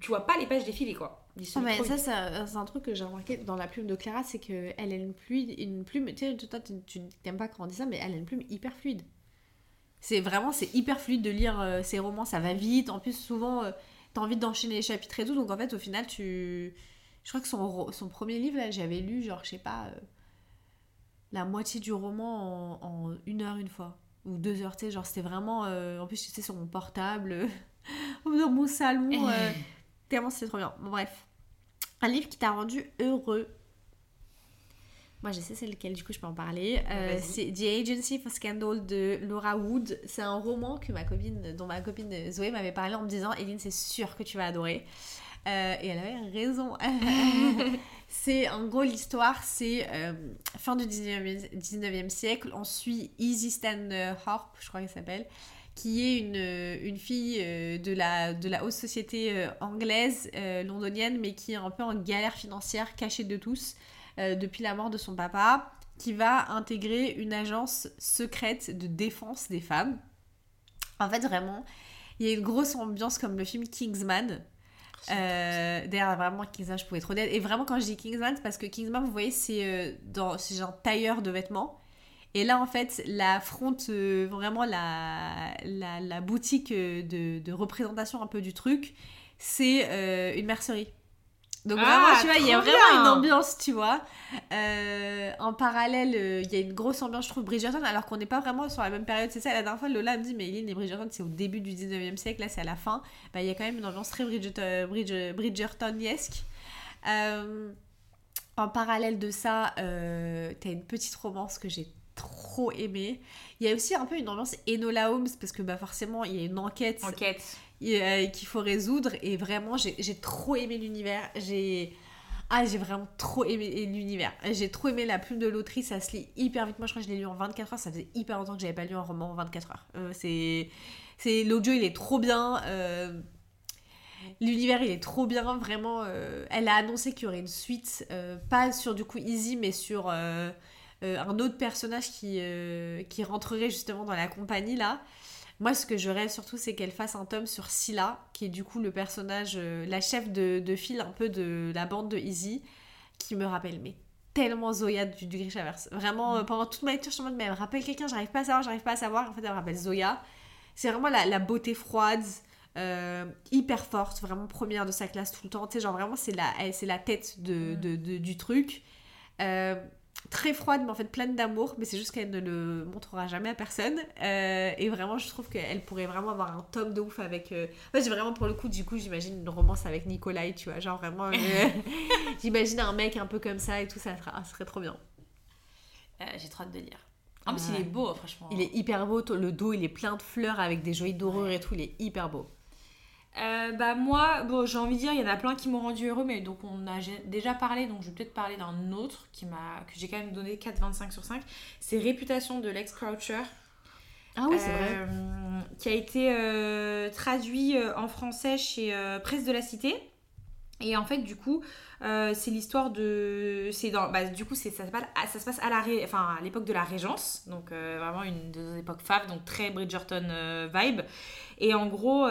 tu vois pas les pages défiler quoi. Ah, mais ça, c'est un truc que j'ai remarqué dans la plume de Clara, c'est qu'elle a une plume, une plume, tu sais, toi, tu t'aimes pas quand on dit ça, mais elle a une plume hyper fluide. C'est vraiment, c'est hyper fluide de lire euh, ses romans, ça va vite. En plus, souvent, euh, t'as envie d'enchaîner les chapitres et tout, donc en fait, au final, tu. Je crois que son, son premier livre, là, j'avais lu, genre, je sais pas, euh, la moitié du roman en, en une heure une fois. Ou deux heures, tu sais, genre, c'était vraiment. euh, en plus, j'étais sur mon portable, dans mon salon. euh, tellement c'était trop bien. Bon, bref. Un livre qui t'a rendu heureux. Moi, je sais c'est lequel, du coup, je peux en parler. Euh, c'est The Agency for Scandal de Laura Wood. C'est un roman que ma copine, dont ma copine Zoé m'avait parlé en me disant Eline, c'est sûr que tu vas adorer. Euh, et elle avait raison. c'est en gros l'histoire, c'est euh, fin du 19e, 19e siècle. On suit Easy Stanhope, je crois qu'elle s'appelle, qui est une, une fille de, la, de la haute société anglaise, euh, londonienne, mais qui est un peu en galère financière, cachée de tous, euh, depuis la mort de son papa, qui va intégrer une agence secrète de défense des femmes. En fait, vraiment, il y a une grosse ambiance comme le film Kingsman. Euh, D'ailleurs, vraiment, Kingsman, je pouvais trop dire. Et vraiment, quand je dis Kingsman, c'est parce que Kingsman, vous voyez, c'est euh, dans tailleur de vêtements. Et là, en fait, la front, euh, vraiment la, la, boutique de, représentation un peu du truc, c'est une mercerie. Donc Ah, vraiment, tu vois, il y a vraiment bien. une ambiance, tu vois. Euh, en parallèle, euh, il y a une grosse ambiance, je trouve, Bridgerton, alors qu'on n'est pas vraiment sur la même période. C'est ça, la dernière fois, Lola me dit, mais Eileen et Bridgerton, c'est au début du 19e siècle, là, c'est à la fin. Bah, il y a quand même une ambiance très Bridgerton, Bridge- Bridgertoniesque. Euh, en parallèle de ça, euh, t'as une petite romance que j'ai trop aimée. Il y a aussi un peu une ambiance Enola Holmes, parce que bah, forcément, il y a une enquête Enquête. Euh, qu'il faut résoudre. Et vraiment j'ai trop aimé l'univers. J'ai ah vraiment trop aimé l'univers. J'ai trop aimé la plume de l'autrice. Ça se lit hyper vite. Moi je crois que je l'ai lu en 24 heures. Ça faisait hyper longtemps que j'avais pas lu un roman en 24 heures. Euh, c'est l'audio il est trop bien. Euh, L'univers il est trop bien, vraiment. elle a annoncé qu'il y aurait une suite, pas sur du coup Easy, mais sur un autre personnage qui, qui rentrerait justement dans la compagnie là. Moi, ce que je rêve surtout, c'est qu'elle fasse un tome sur Scylla, qui est du coup le personnage, euh, la chef de, de file un peu de la bande de Easy, qui me rappelle mais tellement Zoya du, du Grishaverse. Vraiment, euh, pendant toute ma lecture, je suis en mode, mais elle me rappelle quelqu'un, j'arrive pas à savoir, j'arrive pas à savoir. En fait, elle me rappelle Zoya. C'est vraiment la, la beauté froide, euh, hyper forte, vraiment première de sa classe tout le temps. Tu sais, genre vraiment, c'est la, c'est la tête de, de- de- du truc. Euh, très froide, mais en fait pleine d'amour, mais c'est juste qu'elle ne le montrera jamais à personne. Euh, et vraiment, je trouve qu'elle pourrait vraiment avoir un tome de ouf avec. euh, En fait, j'ai vraiment pour le coup, du coup, j'imagine une romance avec Nikolai, tu vois. Genre vraiment, euh, j'imagine un mec un peu comme ça et tout, ça, sera- ça serait trop bien. Euh, J'ai trop hâte de lire. En plus, il est beau, franchement. Il est hyper beau, le dos, il est plein de fleurs avec des joyaux dorures et tout, il est hyper beau. Euh, bah moi, bon, j'ai envie de dire, il y en a plein qui m'ont rendu heureux, mais donc on a déjà parlé, donc je vais peut-être parler d'un autre qui m'a, que j'ai quand même donné 4,25 sur 5. C'est Réputation de Lex Croucher. Ah Euh, Qui a été euh, traduit euh, en français chez Presse de la Cité. Et en fait, du coup, euh, c'est l'histoire de. C'est dans. Bah, du coup, c'est ça, se passe à- ça se passe à la ré- enfin, à l'époque de la Régence. Donc, euh, vraiment une de nos époques faves, donc très Bridgerton euh, vibe. Et en gros,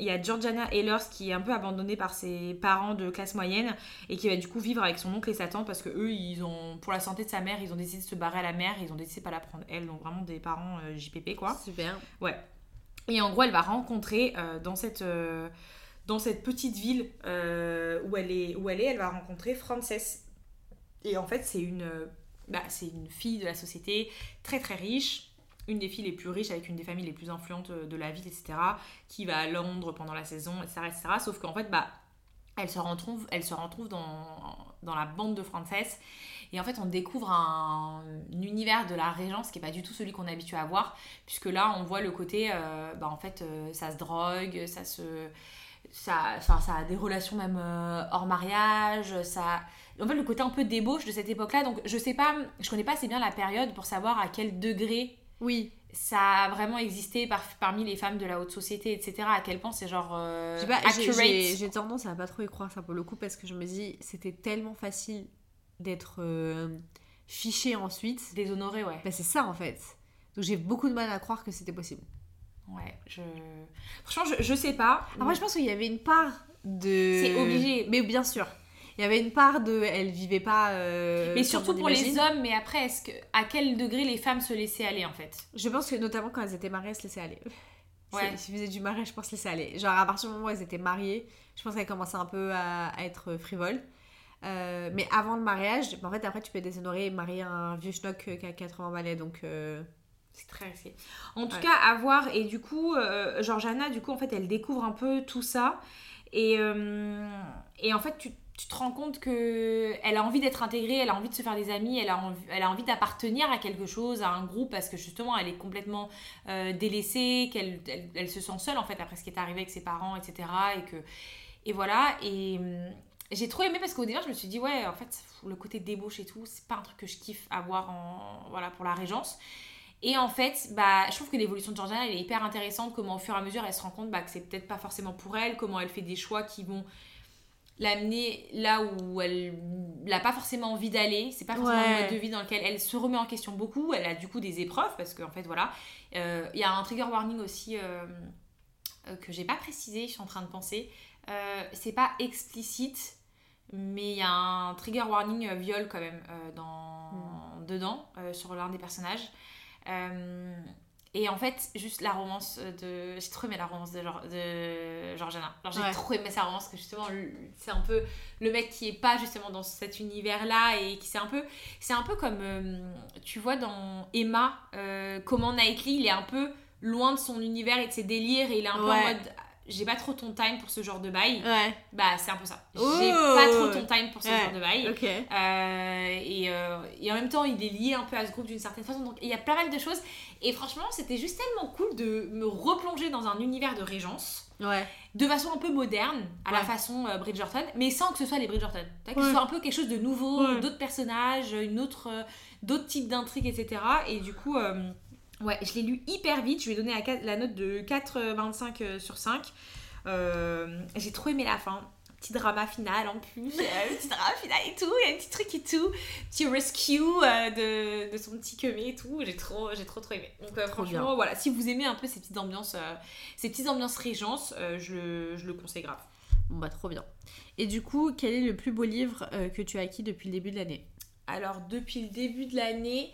il y a Georgiana Ehlers qui est un peu abandonnée par ses parents de classe moyenne et qui va du coup vivre avec son oncle et sa tante parce que eux, ils ont, pour la santé de sa mère, ils ont décidé de se barrer à la mer. Ils ont décidé de pas la prendre elle. Donc, vraiment des parents JPP quoi. Super. Et en gros, elle va rencontrer dans, cette, dans cette petite ville euh, où, elle est, où elle est, elle va rencontrer Frances. Et en fait, c'est une, euh, bah, une fille de la société très très riche, une des filles les plus riches avec une des familles les plus influentes euh, de la ville, etc. Qui va à Londres pendant la saison, etc. etc. Sauf qu'en fait, bah, elle se retrouve, elle se retrouve dans, dans la bande de Frances. Et en fait, on découvre un, un univers de la Régence qui n'est pas du tout celui qu'on est habitué à voir, puisque là, on voit le côté, bah, en fait, ça se drogue, ça se. Ça, ça a des relations même euh, hors mariage, ça. En fait, le côté un peu débauche de cette époque-là, donc je sais pas, je connais pas assez bien la période pour savoir à quel degré Oui. ça a vraiment existé par- parmi les femmes de la haute société, etc. À quel point c'est genre euh, pas, accurate. j'ai tendance à pas trop y croire ça pour le coup parce que je me dis c'était tellement facile d'être euh, fiché ensuite. Déshonoré, ouais. Bah, c'est ça en fait. Donc j'ai beaucoup de mal à croire que c'était possible. Ouais, je. Franchement, je, je sais pas. Après je pense qu'il y avait une part de... C'est obligé. Mais bien sûr. Il y avait une part de... Elle vivait pas... euh, mais surtout pour les hommes, mais après, est-ce que à quel degré les femmes se laissaient aller en fait? Je pense que notamment quand elles étaient mariées, elles se laissaient aller. Ouais. Si faisaient du mariage, je pense laisser aller. Genre à partir du moment où elles étaient mariées, je pense qu'elles commençaient un peu à, à être frivoles. Euh, mais avant le mariage, bah, en fait après tu peux déshonorer et marier un vieux schnock euh, qui a 80 balais donc euh, C'est très risqué. En tout Ouais. cas, à voir. Et du coup, euh, Georgiana, du coup, en fait, elle découvre un peu tout ça. Et, euh, et en fait, tu, tu te rends compte que elle a envie d'être intégrée, elle a envie de se faire des amis, elle a envie, elle a envie d'appartenir à quelque chose, à un groupe, parce que justement, elle est complètement euh, délaissée, qu'elle elle, elle se sent seule, en fait, après ce qui est arrivé avec ses parents, etc. Et, que, et voilà. Et hum, j'ai trop aimé parce qu'au départ, je me suis dit, ouais, en fait, le côté débauche et tout, c'est pas un truc que je kiffe avoir en, voilà, pour la régence. Et en fait, bah, je trouve que l'évolution de Georgiana, elle est hyper intéressante. Comment au fur et à mesure, elle se rend compte bah, que c'est peut-être pas forcément pour elle. Comment elle fait des choix qui vont l'amener là où elle n'a pas forcément envie d'aller. C'est pas forcément Ouais. le mode de vie dans lequel elle se remet en question beaucoup. Elle a du coup des épreuves parce qu'en fait, voilà. Euh, Il y a un trigger warning aussi euh, euh, que j'ai pas précisé, je suis en train de penser. Euh, c'est pas explicite, mais il y a un trigger warning euh, viol quand même dans, dedans, euh, sur l'un des personnages. Euh, et en fait, juste la romance de. J'ai trop aimé la romance de, Geor- de Georgiana. Alors, j'ai Ouais. trop aimé sa romance, que justement, c'est un peu le mec qui est pas justement dans cet univers-là et qui c'est un peu. C'est un peu comme. euh, tu vois, dans Emma, euh, comment Knightley, il est un peu loin de son univers et de ses délires et il est un peu en mode. J'ai pas trop ton time pour ce genre de bail. Ouais. Bah, c'est un peu ça. J'ai pas trop ton time pour ce Ouais. genre de bail. Ok. Euh, et, euh, et en même temps, il est lié un peu à ce groupe d'une certaine façon. Donc, il y a pas mal de choses. Et franchement, c'était juste tellement cool de me replonger dans un univers de régence Ouais. de façon un peu moderne, à la façon euh, Bridgerton, mais sans que ce soit les Bridgerton. Que ce soit un peu quelque chose de nouveau, d'autres personnages, une autre, euh, d'autres types d'intrigues, etc. Et du coup, ouais, je l'ai lu hyper vite. Je lui ai donné la, note de 4,25 euh, sur 5. Euh, J'ai trop aimé la fin. Petit drama final en plus, euh, petit drama final et tout, il y a un petit truc et tout, petit rescue euh, de, de son petit queumé et tout, j'ai trop, j'ai trop trop aimé. Donc euh, Trop franchement, bien. voilà, si vous aimez un peu ces petites ambiances, ces petites ambiances régence, euh, je, le- je le conseille grave. Bon bah trop bien. Et du coup, quel est le plus beau livre que tu as acquis depuis le début de l'année? Alors, depuis le début de l'année,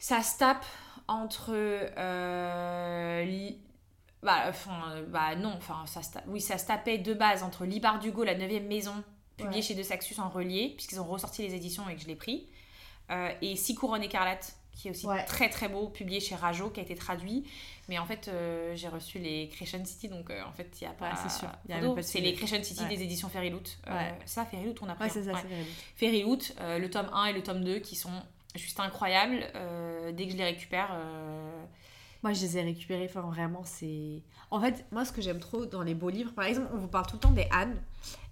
ça se tape entre. euh, li- bah, enfin, euh, bah non, enfin, ça se oui, ça se tapait de base entre Libar Dugo, La 9 maison, publié Ouais. chez De Saxus en relié, puisqu'ils ont ressorti les éditions et que je l'ai pris, euh, et Six couronnes écarlates, qui est aussi Ouais. très très beau, publié chez Rajo, qui a été traduit. Mais en fait, euh, j'ai reçu les Crescent City, donc en fait, il n'y a pas. Ouais, c'est sûr, y C'est les Crescent City des éditions. Euh, Ouais. ça, Fairyloot, on a pris. Ouais, c'est ça. Fairyloot, euh, le tome 1 et le tome 2 qui sont juste incroyables. Euh, dès que je les récupère, euh, Moi, je les ai récupérés, enfin vraiment, c'est... En fait, moi, ce que j'aime trop dans les beaux livres, par exemple, on vous parle tout le temps des Anne.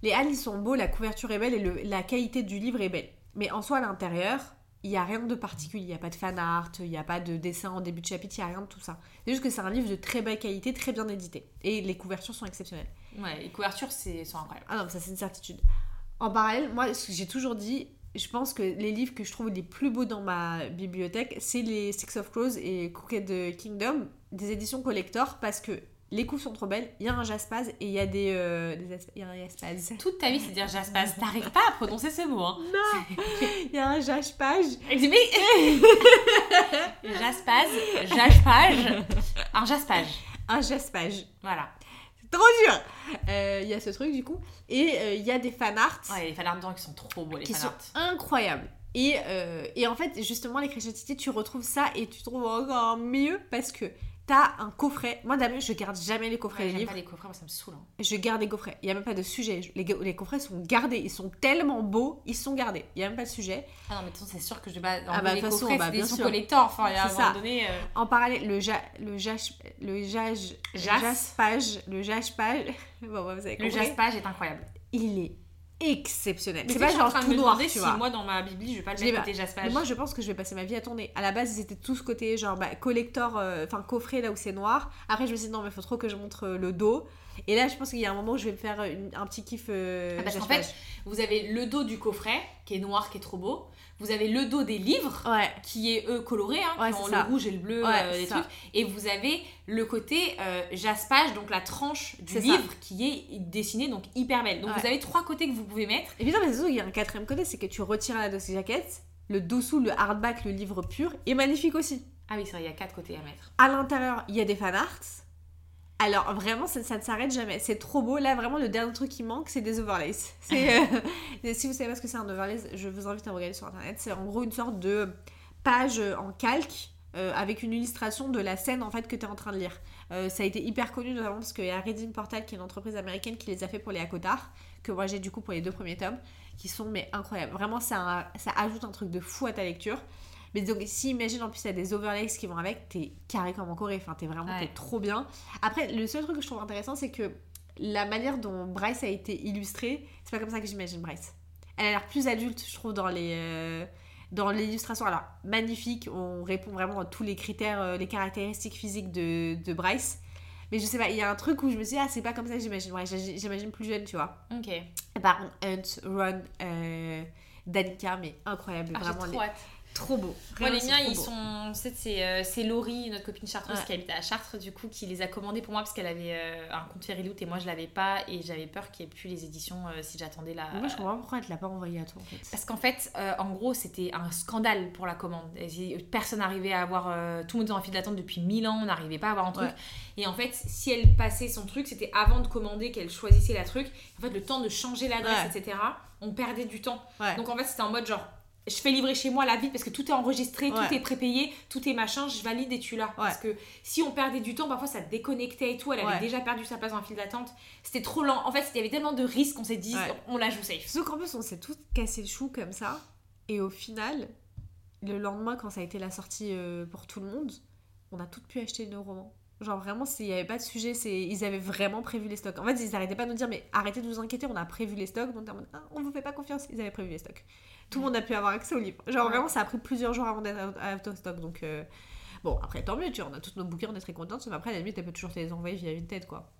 Les Anne, ils sont beaux, la couverture est belle et le- la qualité du livre est belle. Mais en soi, à l'intérieur, il n'y a rien de particulier. Il n'y a pas de fan art, il n'y a pas de dessin en début de chapitre, il n'y a rien de tout ça. C'est juste que c'est un livre de très belle qualité, très bien édité. Et les couvertures sont exceptionnelles. ouais, les couvertures c'est, sont incroyables. Ah non, ça c'est une certitude. En parallèle, moi, ce que j'ai toujours dit, je pense que les livres que je trouve les plus beaux dans ma bibliothèque, c'est les Six of Crows et Crooked Kingdom, des éditions collector, parce que les coups sont trop belles, il y a un jaspaz et il y a des... euh, des y a un jaspaz. Toute ta vie, c'est dire Jaspaz. T'arrives pas à prononcer ce mot. Hein. Il y a un jaspage. Elle dit, mais. Jaspaz, Jaspage, un Jaspage. Un jaspage. Voilà. Trop dur Euh, Il y a ce truc du coup. Et euh, il y a des fan arts. Ouais, les fanarts dedans qui sont trop beaux, les qui sont fanarts. incroyables. Et, euh, et en fait, justement, les Christian City, tu retrouves ça et tu trouves encore mieux parce que t'as un coffret. Moi, d'habitude, je garde jamais les coffrets Ouais, des livres. pas les coffrets, moi ça me saoule. hein. Je garde des coffrets. Il n'y a même pas de sujet. Je- Les, les coffrets sont gardés. Ils sont tellement beaux. Ils sont gardés. Il n'y a même pas de sujet. Ah non, mais de toute façon, c'est sûr que je vais pas. Ah bah, les façon, coffrets, bah, c'est des sûr. collector. Enfin, il y a un moment donné. euh, En parallèle, le, ja, le, jage, le jage, Jas. jaspage, le jaspage, bon, vous avez Le. Jaspage est incroyable. il est exceptionnel. C'est pas genre tout noir, tu si vois. moi dans ma bibli je vais pas le mettre côté Jaspage. Moi, je pense que je vais passer ma vie à tourner. À la base, ils étaient tous côté genre bah, collector, euh, enfin coffret là où c'est noir. Après, je me suis dit non, mais faut trop que je montre euh, le dos. Et là, je pense qu'il y a un moment où je vais me faire une- un petit kiff. euh, Ah, parce qu'en fait, vous avez le dos du coffret qui est noir, qui est trop beau. Vous avez le dos des livres ouais, qui est eux coloré, hein, Ouais, qui ont c'est le rouge et le bleu, Ouais, euh, trucs. Et vous avez le côté euh, jaspage, donc la tranche du ça. livre qui est dessinée, donc hyper belle. Donc vous avez trois côtés que vous pouvez mettre. Et non, mais surtout qu'il y a un quatrième côté, c'est que tu retires la dossier jaquette, le dessous, le hardback, le livre pur, est magnifique aussi. Ah oui, c'est vrai, il y a quatre côtés à mettre. À l'intérieur, il y a des fan arts. Alors vraiment, ça, ça ne s'arrête jamais. C'est trop beau. Là, vraiment, le dernier truc qui manque, c'est des overlays. Euh, si vous savez pas ce que c'est un overlay, je vous invite à regarder sur internet. C'est en gros une sorte de page en calque euh, avec une illustration de la scène en fait que tu es en train de lire. Euh, ça a été hyper connu notamment parce qu'il y a Reading Portal qui est une entreprise américaine qui les a fait pour les Akotar, que moi j'ai du coup pour les deux premiers tomes, qui sont mais incroyables. Vraiment, ça, ça ajoute un truc de fou à ta lecture. Mais donc, si imagine en plus, il y a des overlays qui vont avec, t'es carré comme en Corée. Enfin, t'es vraiment, Ouais. trop bien. Après, le seul truc que je trouve intéressant, c'est que la manière dont Bryce a été illustrée, c'est pas comme ça que j'imagine Bryce. Elle a l'air plus adulte, je trouve, dans les, euh, Dans l'illustration, alors magnifique, on répond vraiment à tous les critères, euh, les caractéristiques physiques de, de Bryce. Mais je sais pas, il y a un truc où je me dis, ah, c'est pas comme ça que j'imagine. Ouais, j'imagine plus jeune, tu vois. Ok. Par contre, Hunt, Ron, euh, Danica, mais incroyable. Ah, vraiment, trop les- hâte. Trop beau. Moi, les miens, ils beau. sont. C'est euh, c'est Laurie, notre copine chartreuse Ouais. qui habite à Chartres, du coup, qui les a commandés pour moi parce qu'elle avait euh, un compte Fairyloot et moi je l'avais pas et j'avais peur qu'il n'y ait plus les éditions euh, si j'attendais la. Moi, je comprends pas pourquoi elle te l'a pas envoyé à toi, en fait. Parce qu'en fait, euh, en gros, c'était un scandale pour la commande. Personne n'arrivait à avoir. tout le monde était en file d'attente depuis 1000 ans, on n'arrivait pas à avoir un truc. Ouais. Et en fait, si elle passait son truc, c'était avant de commander qu'elle choisissait la truc. En fait, le temps de changer l'adresse, etc., on perdait du temps. Donc en fait, c'était en mode genre. Je fais livrer chez moi la vite parce que tout est enregistré, Ouais. tout est prépayé, tout est machin, je valide et tu l'as. Parce que si on perdait du temps, parfois ça déconnectait et tout, elle avait Ouais. déjà perdu sa place en file d'attente. C'était trop lent. En fait, il y avait tellement de risques qu'on s'est dit, on la joue safe. Sauf qu'en plus, on s'est tous cassé le chou comme ça. Et au final, le lendemain, quand ça a été la sortie euh, pour tout le monde, on a toutes pu acheter nos romans. Genre vraiment, il n'y avait pas de sujet, c'est ils avaient vraiment prévu les stocks. En fait, ils arrêtaient pas de nous dire, mais arrêtez de vous inquiéter, on a prévu les stocks. Donc Ah, on vous fait pas confiance, ils avaient prévu les stocks. Tout le monde a pu avoir accès au livre. Genre Ouais. vraiment, ça a pris plusieurs jours avant d'être of stock. Donc euh, bon, après, tant mieux, tu vois, on a tous nos bouquins, on est très contents. Mais après, à la limite, elle peut toujours te les envoyer via une tête, quoi.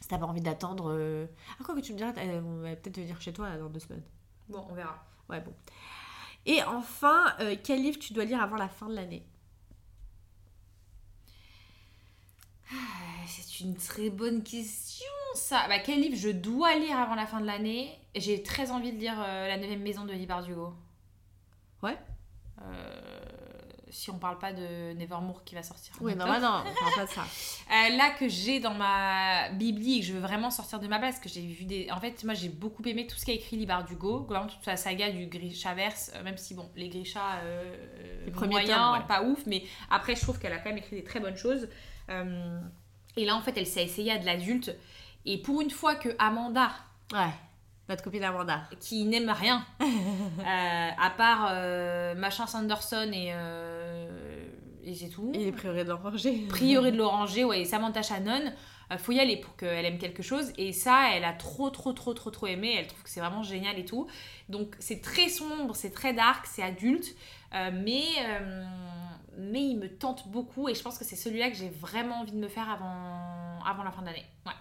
Si t'as pas envie d'attendre. euh, Ah, quoi que tu me diras, euh, on va peut-être venir chez toi dans deux semaines. Bon, on verra. Ouais, bon. Et enfin, euh, quel livre tu dois lire avant la fin de l'année Euh, C'est une très bonne question, ça. Bah, quel livre je dois lire avant la fin de l'année? J'ai très envie de lire euh, La neuvième maison de Lee Bardugo. Ouais. Euh, si on parle pas de Nevermore qui va sortir. Oui, non, bah non, on parle pas de ça. Euh, là que j'ai dans ma bibli et que je veux vraiment sortir de ma place, que j'ai vu des. En fait, moi j'ai beaucoup aimé tout ce qu'a écrit Lee Bardugo, globalement toute la saga du Grishaverse, même si bon, les Grishas, euh, Les premiers moyens, tomes, ouais. pas ouf, mais après je trouve qu'elle a quand même écrit des très bonnes choses. Euh, et là en fait, elle s'est essayée à de l'adulte. Et pour une fois que Amanda, Ouais, notre copine Amanda. qui n'aime rien, euh, à part euh, machin Sanderson et, et c'est tout. Et les priorés de l'oranger. Prioré de l'oranger, ouais, et Samantha Shannon, faut y aller pour qu'elle aime quelque chose. Et ça, elle a trop, trop, trop, trop, trop aimé. Elle trouve que c'est vraiment génial et tout. Donc c'est très sombre, c'est très dark, c'est adulte, mais, euh, mais il me tente beaucoup. Et je pense que c'est celui-là que j'ai vraiment envie de me faire avant, avant la fin de l'année. Ouais.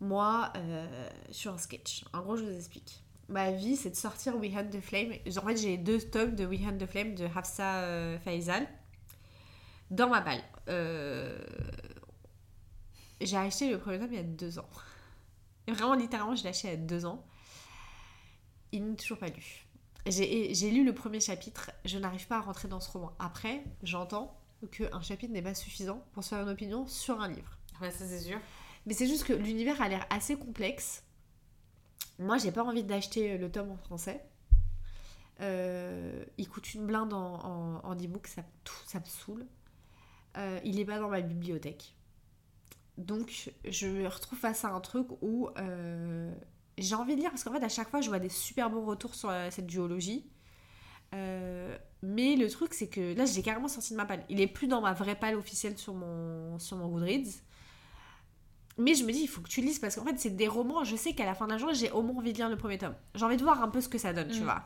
Moi, euh, je suis un sketch. En gros, je vous explique. Ma vie, c'est de sortir We Hunt the Flame. En fait, j'ai deux tomes de We Hunt the Flame de Hafsa euh, Faisal dans ma balle. Euh, J'ai acheté le premier tome il y a deux ans. Vraiment, littéralement, je l'ai acheté il y a deux ans. Il n'est toujours pas lu. J'ai lu le premier chapitre, je n'arrive pas à rentrer dans ce roman. Après, j'entends qu'un chapitre n'est pas suffisant pour se faire une opinion sur un livre. Ouais, ça c'est sûr. Mais c'est juste que l'univers a l'air assez complexe. Moi, j'ai pas envie d'acheter le tome en français. Euh, il coûte une blinde en, en, en e-book, ça me saoule. Euh, il est pas dans ma bibliothèque. Donc, je me retrouve face à un truc où euh, j'ai envie de lire, parce qu'en fait, à chaque fois, je vois des super bons retours sur euh, cette duologie. Euh, mais le truc, c'est que là, j'ai carrément sorti de ma palle. Il est plus dans ma vraie palle officielle sur mon, sur mon Goodreads. Mais je me dis, il faut que tu lises parce qu'en fait, c'est des romans. Je sais qu'à la fin de la journée, j'ai au moins envie de lire le premier tome. J'ai envie de voir un peu ce que ça donne, tu Mm. vois.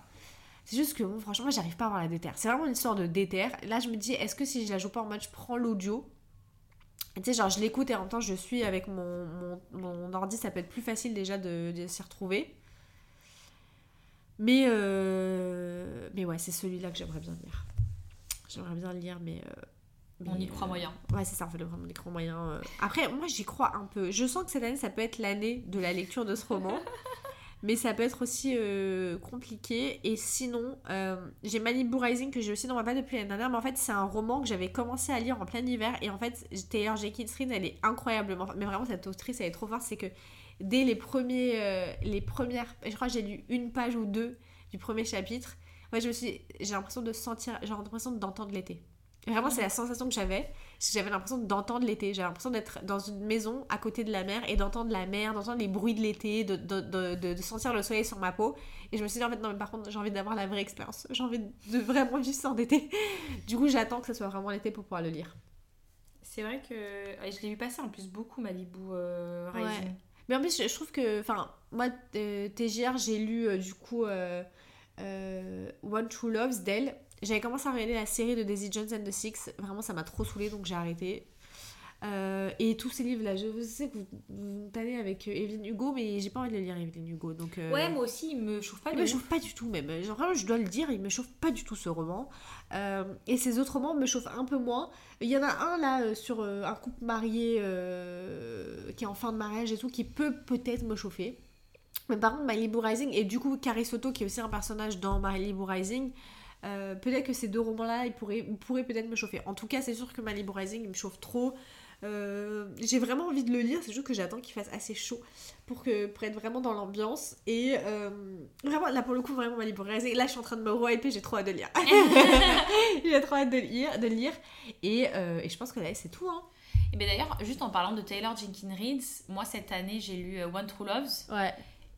C'est juste que, bon, franchement, j'arrive pas à avoir la déterre. C'est vraiment une histoire de déterre. Là, je me dis, est-ce que si je la joue pas en mode, je prends l'audio Tu sais, genre, je l'écoute et en même temps, je suis avec mon, mon, mon ordi, ça peut être plus facile déjà de, de s'y retrouver. Mais, euh, mais ouais, c'est celui-là que j'aimerais bien lire. J'aimerais bien le lire, mais. euh, On mais, y croit euh, moyen. Ouais, c'est ça, en fait, vraiment, on y croit moyen. euh. Après, moi, j'y crois un peu. Je sens que cette année, ça peut être l'année de la lecture de ce roman. mais ça peut être aussi euh, compliqué. Et sinon, euh, j'ai Malibu Rising que j'ai aussi dans ma palle depuis l'année dernière. Mais en fait, c'est un roman que j'avais commencé à lire en plein hiver. Et en fait, Taylor Jenkins Reid, elle est incroyablement. Mais vraiment, cette autrice, elle est trop forte. C'est que dès les, premiers, euh, les premières. Je crois que j'ai lu une page ou deux du premier chapitre. Suis. J'ai l'impression de sentir. J'ai l'impression d'entendre l'été. Vraiment, c'est la sensation que j'avais. J'avais l'impression d'entendre l'été. J'avais l'impression d'être dans une maison à côté de la mer et d'entendre la mer, d'entendre les bruits de l'été, de, de, de, sentir le soleil sur ma peau. Et je me suis dit, en fait, non, mais par contre, j'ai envie d'avoir la vraie expérience. J'ai envie de vraiment juste sortir d'été. Du coup, j'attends que ce soit vraiment l'été pour pouvoir le lire. C'est vrai que ouais, je l'ai vu passer en plus beaucoup Malibu euh, Ouais. Rising. Mais en plus, je, trouve que, enfin, moi, euh, TGR, j'ai lu euh, du coup One True Loves d'elle. J'avais commencé à regarder la série de Daisy Jones and the Six. Vraiment, ça m'a trop saoulée, donc j'ai arrêté. Euh, et tous ces livres-là, je sais que vous, vous allez avec euh, Evelyn Hugo, mais j'ai pas envie de le lire, Evelyn Hugo. Donc, euh, Ouais, moi aussi, il me chauffe pas il de me ouf. chauffe pas du tout, même. Genre, vraiment, je dois le dire, il me chauffe pas du tout ce roman. Euh, et ces autres romans me chauffent un peu moins. Il y en a un là sur un couple marié qui est en fin de mariage et tout, qui peut peut-être me chauffer. Mais par contre, Malibu Rising, et du coup, Carrie Soto, qui est aussi un personnage dans Malibu Rising, euh, peut-être que ces deux romans-là, ils pourraient, pourraient peut-être me chauffer. En tout cas, c'est sûr que Malibu Rising, il me chauffe trop. Euh, j'ai vraiment envie de le lire, c'est juste que j'attends qu'il fasse assez chaud pour, que, pour être vraiment dans l'ambiance. Et euh, vraiment, là pour le coup, vraiment Malibu Rising, là je suis en train de me re-hyper, j'ai trop hâte de le lire. j'ai trop hâte de le lire. De lire. Et, et je pense que là c'est tout. Hein. Et bien d'ailleurs, juste en parlant de Taylor Jenkins Reid, moi cette année j'ai lu One True Loves. Ouais.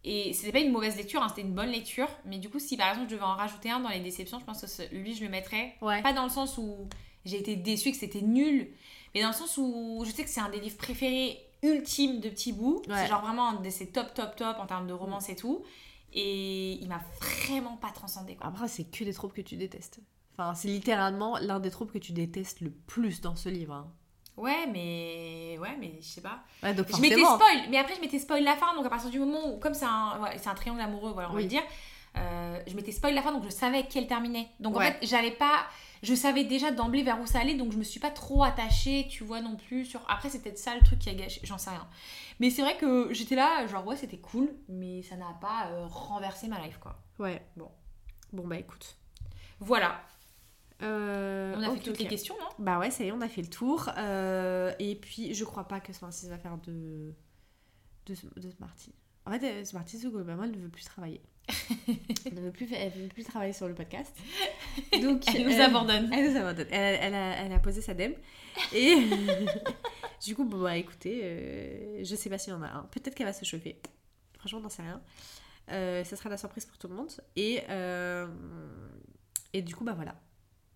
Et c'était pas une mauvaise lecture, hein, c'était une bonne lecture. Mais du coup, si par exemple je devais en rajouter un dans les déceptions, je pense que lui je le mettrais. Ouais. Pas dans le sens où j'ai été déçue que c'était nul, mais dans le sens où je sais que c'est un des livres préférés ultimes de Petit Bout. Ouais. C'est genre vraiment un de ses top, top, top en termes de romance et tout. Et il m'a vraiment pas transcendé quoi. Après, c'est que des tropes que tu détestes. Enfin, c'est littéralement l'un des tropes que tu détestes le plus dans ce livre. hein. Ouais, mais. Ouais, mais je sais pas. Ouais, donc Je m'étais spoil, mais après je m'étais spoil la fin, donc à partir du moment où, comme c'est un, ouais, c'est un triangle amoureux, voilà, on va le dire, euh, je m'étais spoil la fin, donc je savais qu'elle terminait. Donc Ouais. en fait, j'allais pas. Je savais déjà d'emblée vers où ça allait, donc je me suis pas trop attachée, tu vois, non plus. sur Après, c'est peut-être ça le truc qui a gâché, j'en sais rien. Mais c'est vrai que j'étais là, genre, ouais, c'était cool, mais ça n'a pas euh, renversé ma life, quoi. Ouais, bon. Bon, bah écoute. Voilà, Euh, on a fait toutes les questions, non Bah ouais, ça y est, on a fait le tour. Euh, et puis, je crois pas que Smarties va faire de, de, de Smarties. En fait, euh, Smarties, globalement, elle ne veut plus travailler. elle ne veut plus, elle veut plus travailler sur le podcast. Donc, Elle nous abandonne. Elle nous abandonne. Elle, elle a, elle a posé sa dème. Et du coup, bon, bah écoutez, euh, je sais pas s'il y en a un. Peut-être qu'elle va se chauffer. Franchement, on n'en sait rien. Ça sera la surprise pour tout le monde. Et, et du coup, bah voilà.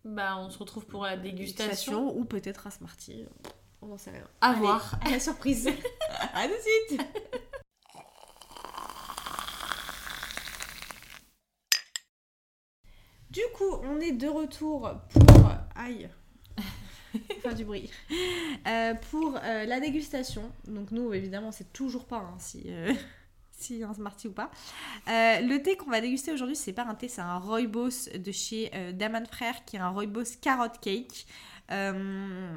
Bah, on se retrouve pour la dégustation. Ou peut-être un Smartie. On n'en sait rien. À Allez, voir. À la surprise. à tout de suite. Du coup, on est de retour pour. Aïe. Faire du bruit. Euh, pour euh, la dégustation. Donc, nous, évidemment, sait toujours pas hein, si. euh, si un ou pas. Euh, le thé qu'on va déguster aujourd'hui, c'est pas un thé, c'est un rooibos de chez euh, Daman Frères, qui est un rooibos carrot cake. Euh,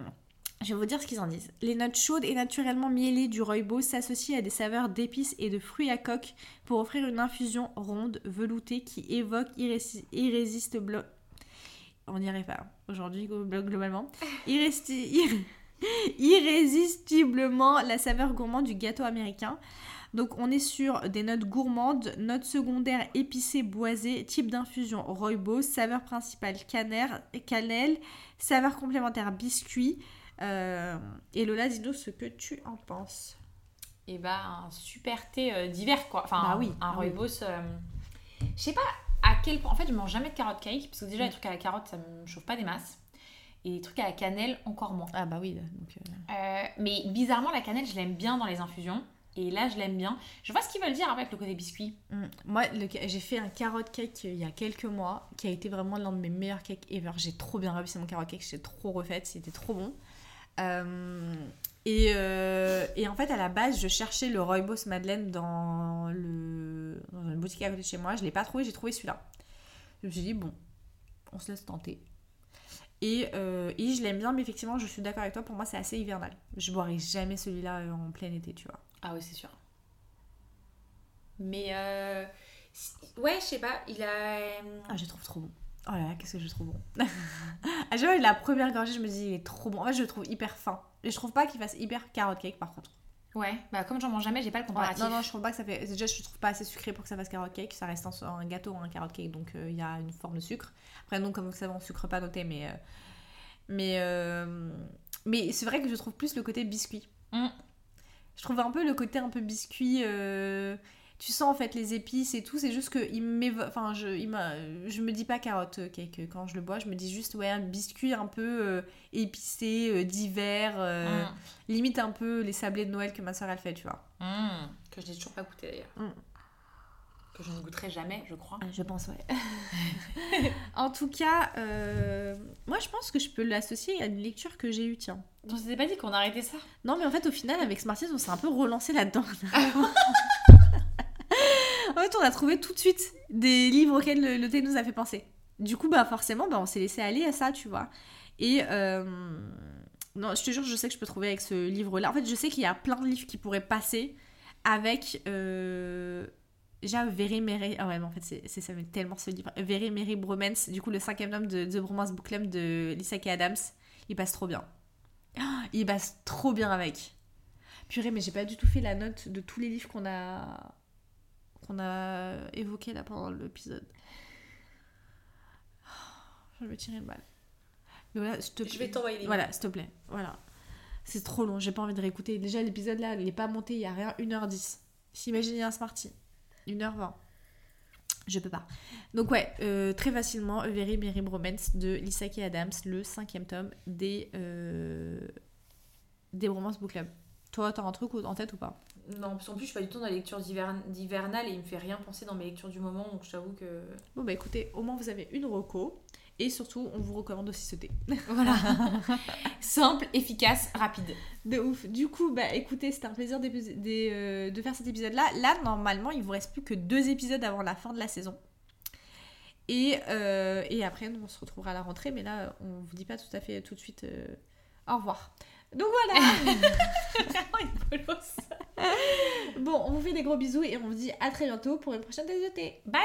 je vais vous dire ce qu'ils en disent. Les notes chaudes et naturellement mielées du rooibos s'associent à des saveurs d'épices et de fruits à coque pour offrir une infusion ronde, veloutée qui évoque irrési- irrésistible... On n'y arrive pas hein, aujourd'hui glo- globalement. Irrésistiblement la saveur gourmande du gâteau américain. Donc on est sur des notes gourmandes, notes secondaires épicées boisées, type d'infusion rooibos, saveur principale cannelle, saveur complémentaire biscuit. Euh, et Lola, dis-nous ce que tu en penses. et bah un super thé euh, d'hiver quoi enfin Bah oui, un ah oui. rooibos euh, je sais pas à quel point en fait je mange jamais de carotte cake parce que déjà Mm. les trucs à la carotte ça me chauffe pas des masses et les trucs à la cannelle encore moins Ah bah oui, donc... Mais bizarrement la cannelle je l'aime bien dans les infusions et là je l'aime bien je vois ce qu'ils veulent dire avec le côté biscuit Mm. Moi, j'ai fait un carrot cake il y a quelques mois, qui a été vraiment l'un de mes meilleurs cakes ever. J'ai trop bien réussi mon carrot cake, j'étais trop refaite, c'était trop bon. Euh, et, euh, et en fait, à la base, je cherchais le rooibos Madeleine dans, le, dans une boutique à côté de chez moi. Je l'ai pas trouvé, j'ai trouvé celui-là. Je me suis dit, bon, on se laisse tenter. Et, euh, et je l'aime bien, mais effectivement, je suis d'accord avec toi, pour moi, c'est assez hivernal. Je boirai jamais celui-là euh, en plein été, tu vois. Ah oui c'est sûr mais euh, ouais je sais pas il a Ah, je le trouve trop bon. Oh là là, qu'est-ce que je trouve bon. à chaque fois, la première gorgée, je me dis, il est trop bon. En fait, je le trouve hyper fin. Et je trouve pas qu'il fasse hyper carrot cake, par contre. ouais bah comme j'en mange jamais j'ai pas le Ouais, comparatif non, non, je trouve pas que ça fait. Déjà, je trouve pas assez sucré pour que ça fasse carrot cake. Ça reste un, un gâteau, un carrot cake, donc euh, il y a une forme de sucre. Après, non, comme vous savez, on sucre pas noté, mais. euh, Mais. euh, Mais c'est vrai que je trouve plus le côté biscuit. Mm. Je trouve un peu le côté un peu biscuit. euh, Tu sens en fait les épices et tout, c'est juste que il enfin, je, il je me dis pas carotte cake quand je le bois, je me dis juste ouais un biscuit un peu euh, épicé euh, d'hiver, euh, Mm. limite un peu les sablés de Noël que ma soeur elle fait, tu vois. Mm. que je n'ai toujours pas goûté d'ailleurs Que je ne goûterai jamais, je crois. Ah, Je pense, ouais. en tout cas, euh, moi je pense que je peux l'associer à une lecture que j'ai eue, tiens. On s'était pas dit qu'on arrêtait ça? Non, mais en fait, au final, avec Smarties, on s'est un peu relancé là-dedans. en fait, on a trouvé tout de suite des livres auxquels le, le thé nous a fait penser. Du coup, bah forcément, bah, on s'est laissé aller à ça, tu vois. Et euh, non, je te jure, je sais que je peux trouver avec ce livre-là. En fait, je sais qu'il y a plein de livres qui pourraient passer avec. Euh, déjà, Very Mary. Ah ouais, mais en fait, c'est ça, mais tellement ce livre. Very Mary Bromance, du coup, le cinquième tome de The Bromance Book Club de Lisa K. Adams. Il passe trop bien. Ah, Il passe trop bien avec. Purée, mais j'ai pas du tout fait la note de tous les livres qu'on a qu'on a évoqués là pendant l'épisode. Je vais me tirer une balle. Mais voilà, s'il te Je vais t'envoyer les Voilà, s'il te plaît. Voilà. C'est trop long, j'ai pas envie de réécouter. Déjà, l'épisode là, il est pas monté, il y a rien, 1h10. S'imaginer un Smarty. 1h20. Je peux pas. Donc ouais, euh, très facilement, A Very Merry Bromance de Lisa K. Adams, le cinquième tome des, euh, des Bromance Book Club. Toi, t'as un truc en tête ou pas? Non, parce qu'en plus, je suis pas du tout dans la lecture d'hiver- d'hivernale et il me fait rien penser dans mes lectures du moment, donc je t'avoue que. Bon bah écoutez, au moins vous avez une reco. Et surtout, on vous recommande aussi ce thé. Voilà. Simple, efficace, rapide. De ouf. Du coup, bah écoutez, c'était un plaisir euh, de faire cet épisode-là. Là, normalement, il vous reste plus que deux épisodes avant la fin de la saison. Et, euh, et après, nous, on se retrouvera à la rentrée. Mais là, on vous dit pas tout à fait tout de suite euh, au revoir. Donc voilà. Vraiment bon, on vous fait des gros bisous et on vous dit à très bientôt pour une prochaine tasse de thé. Bye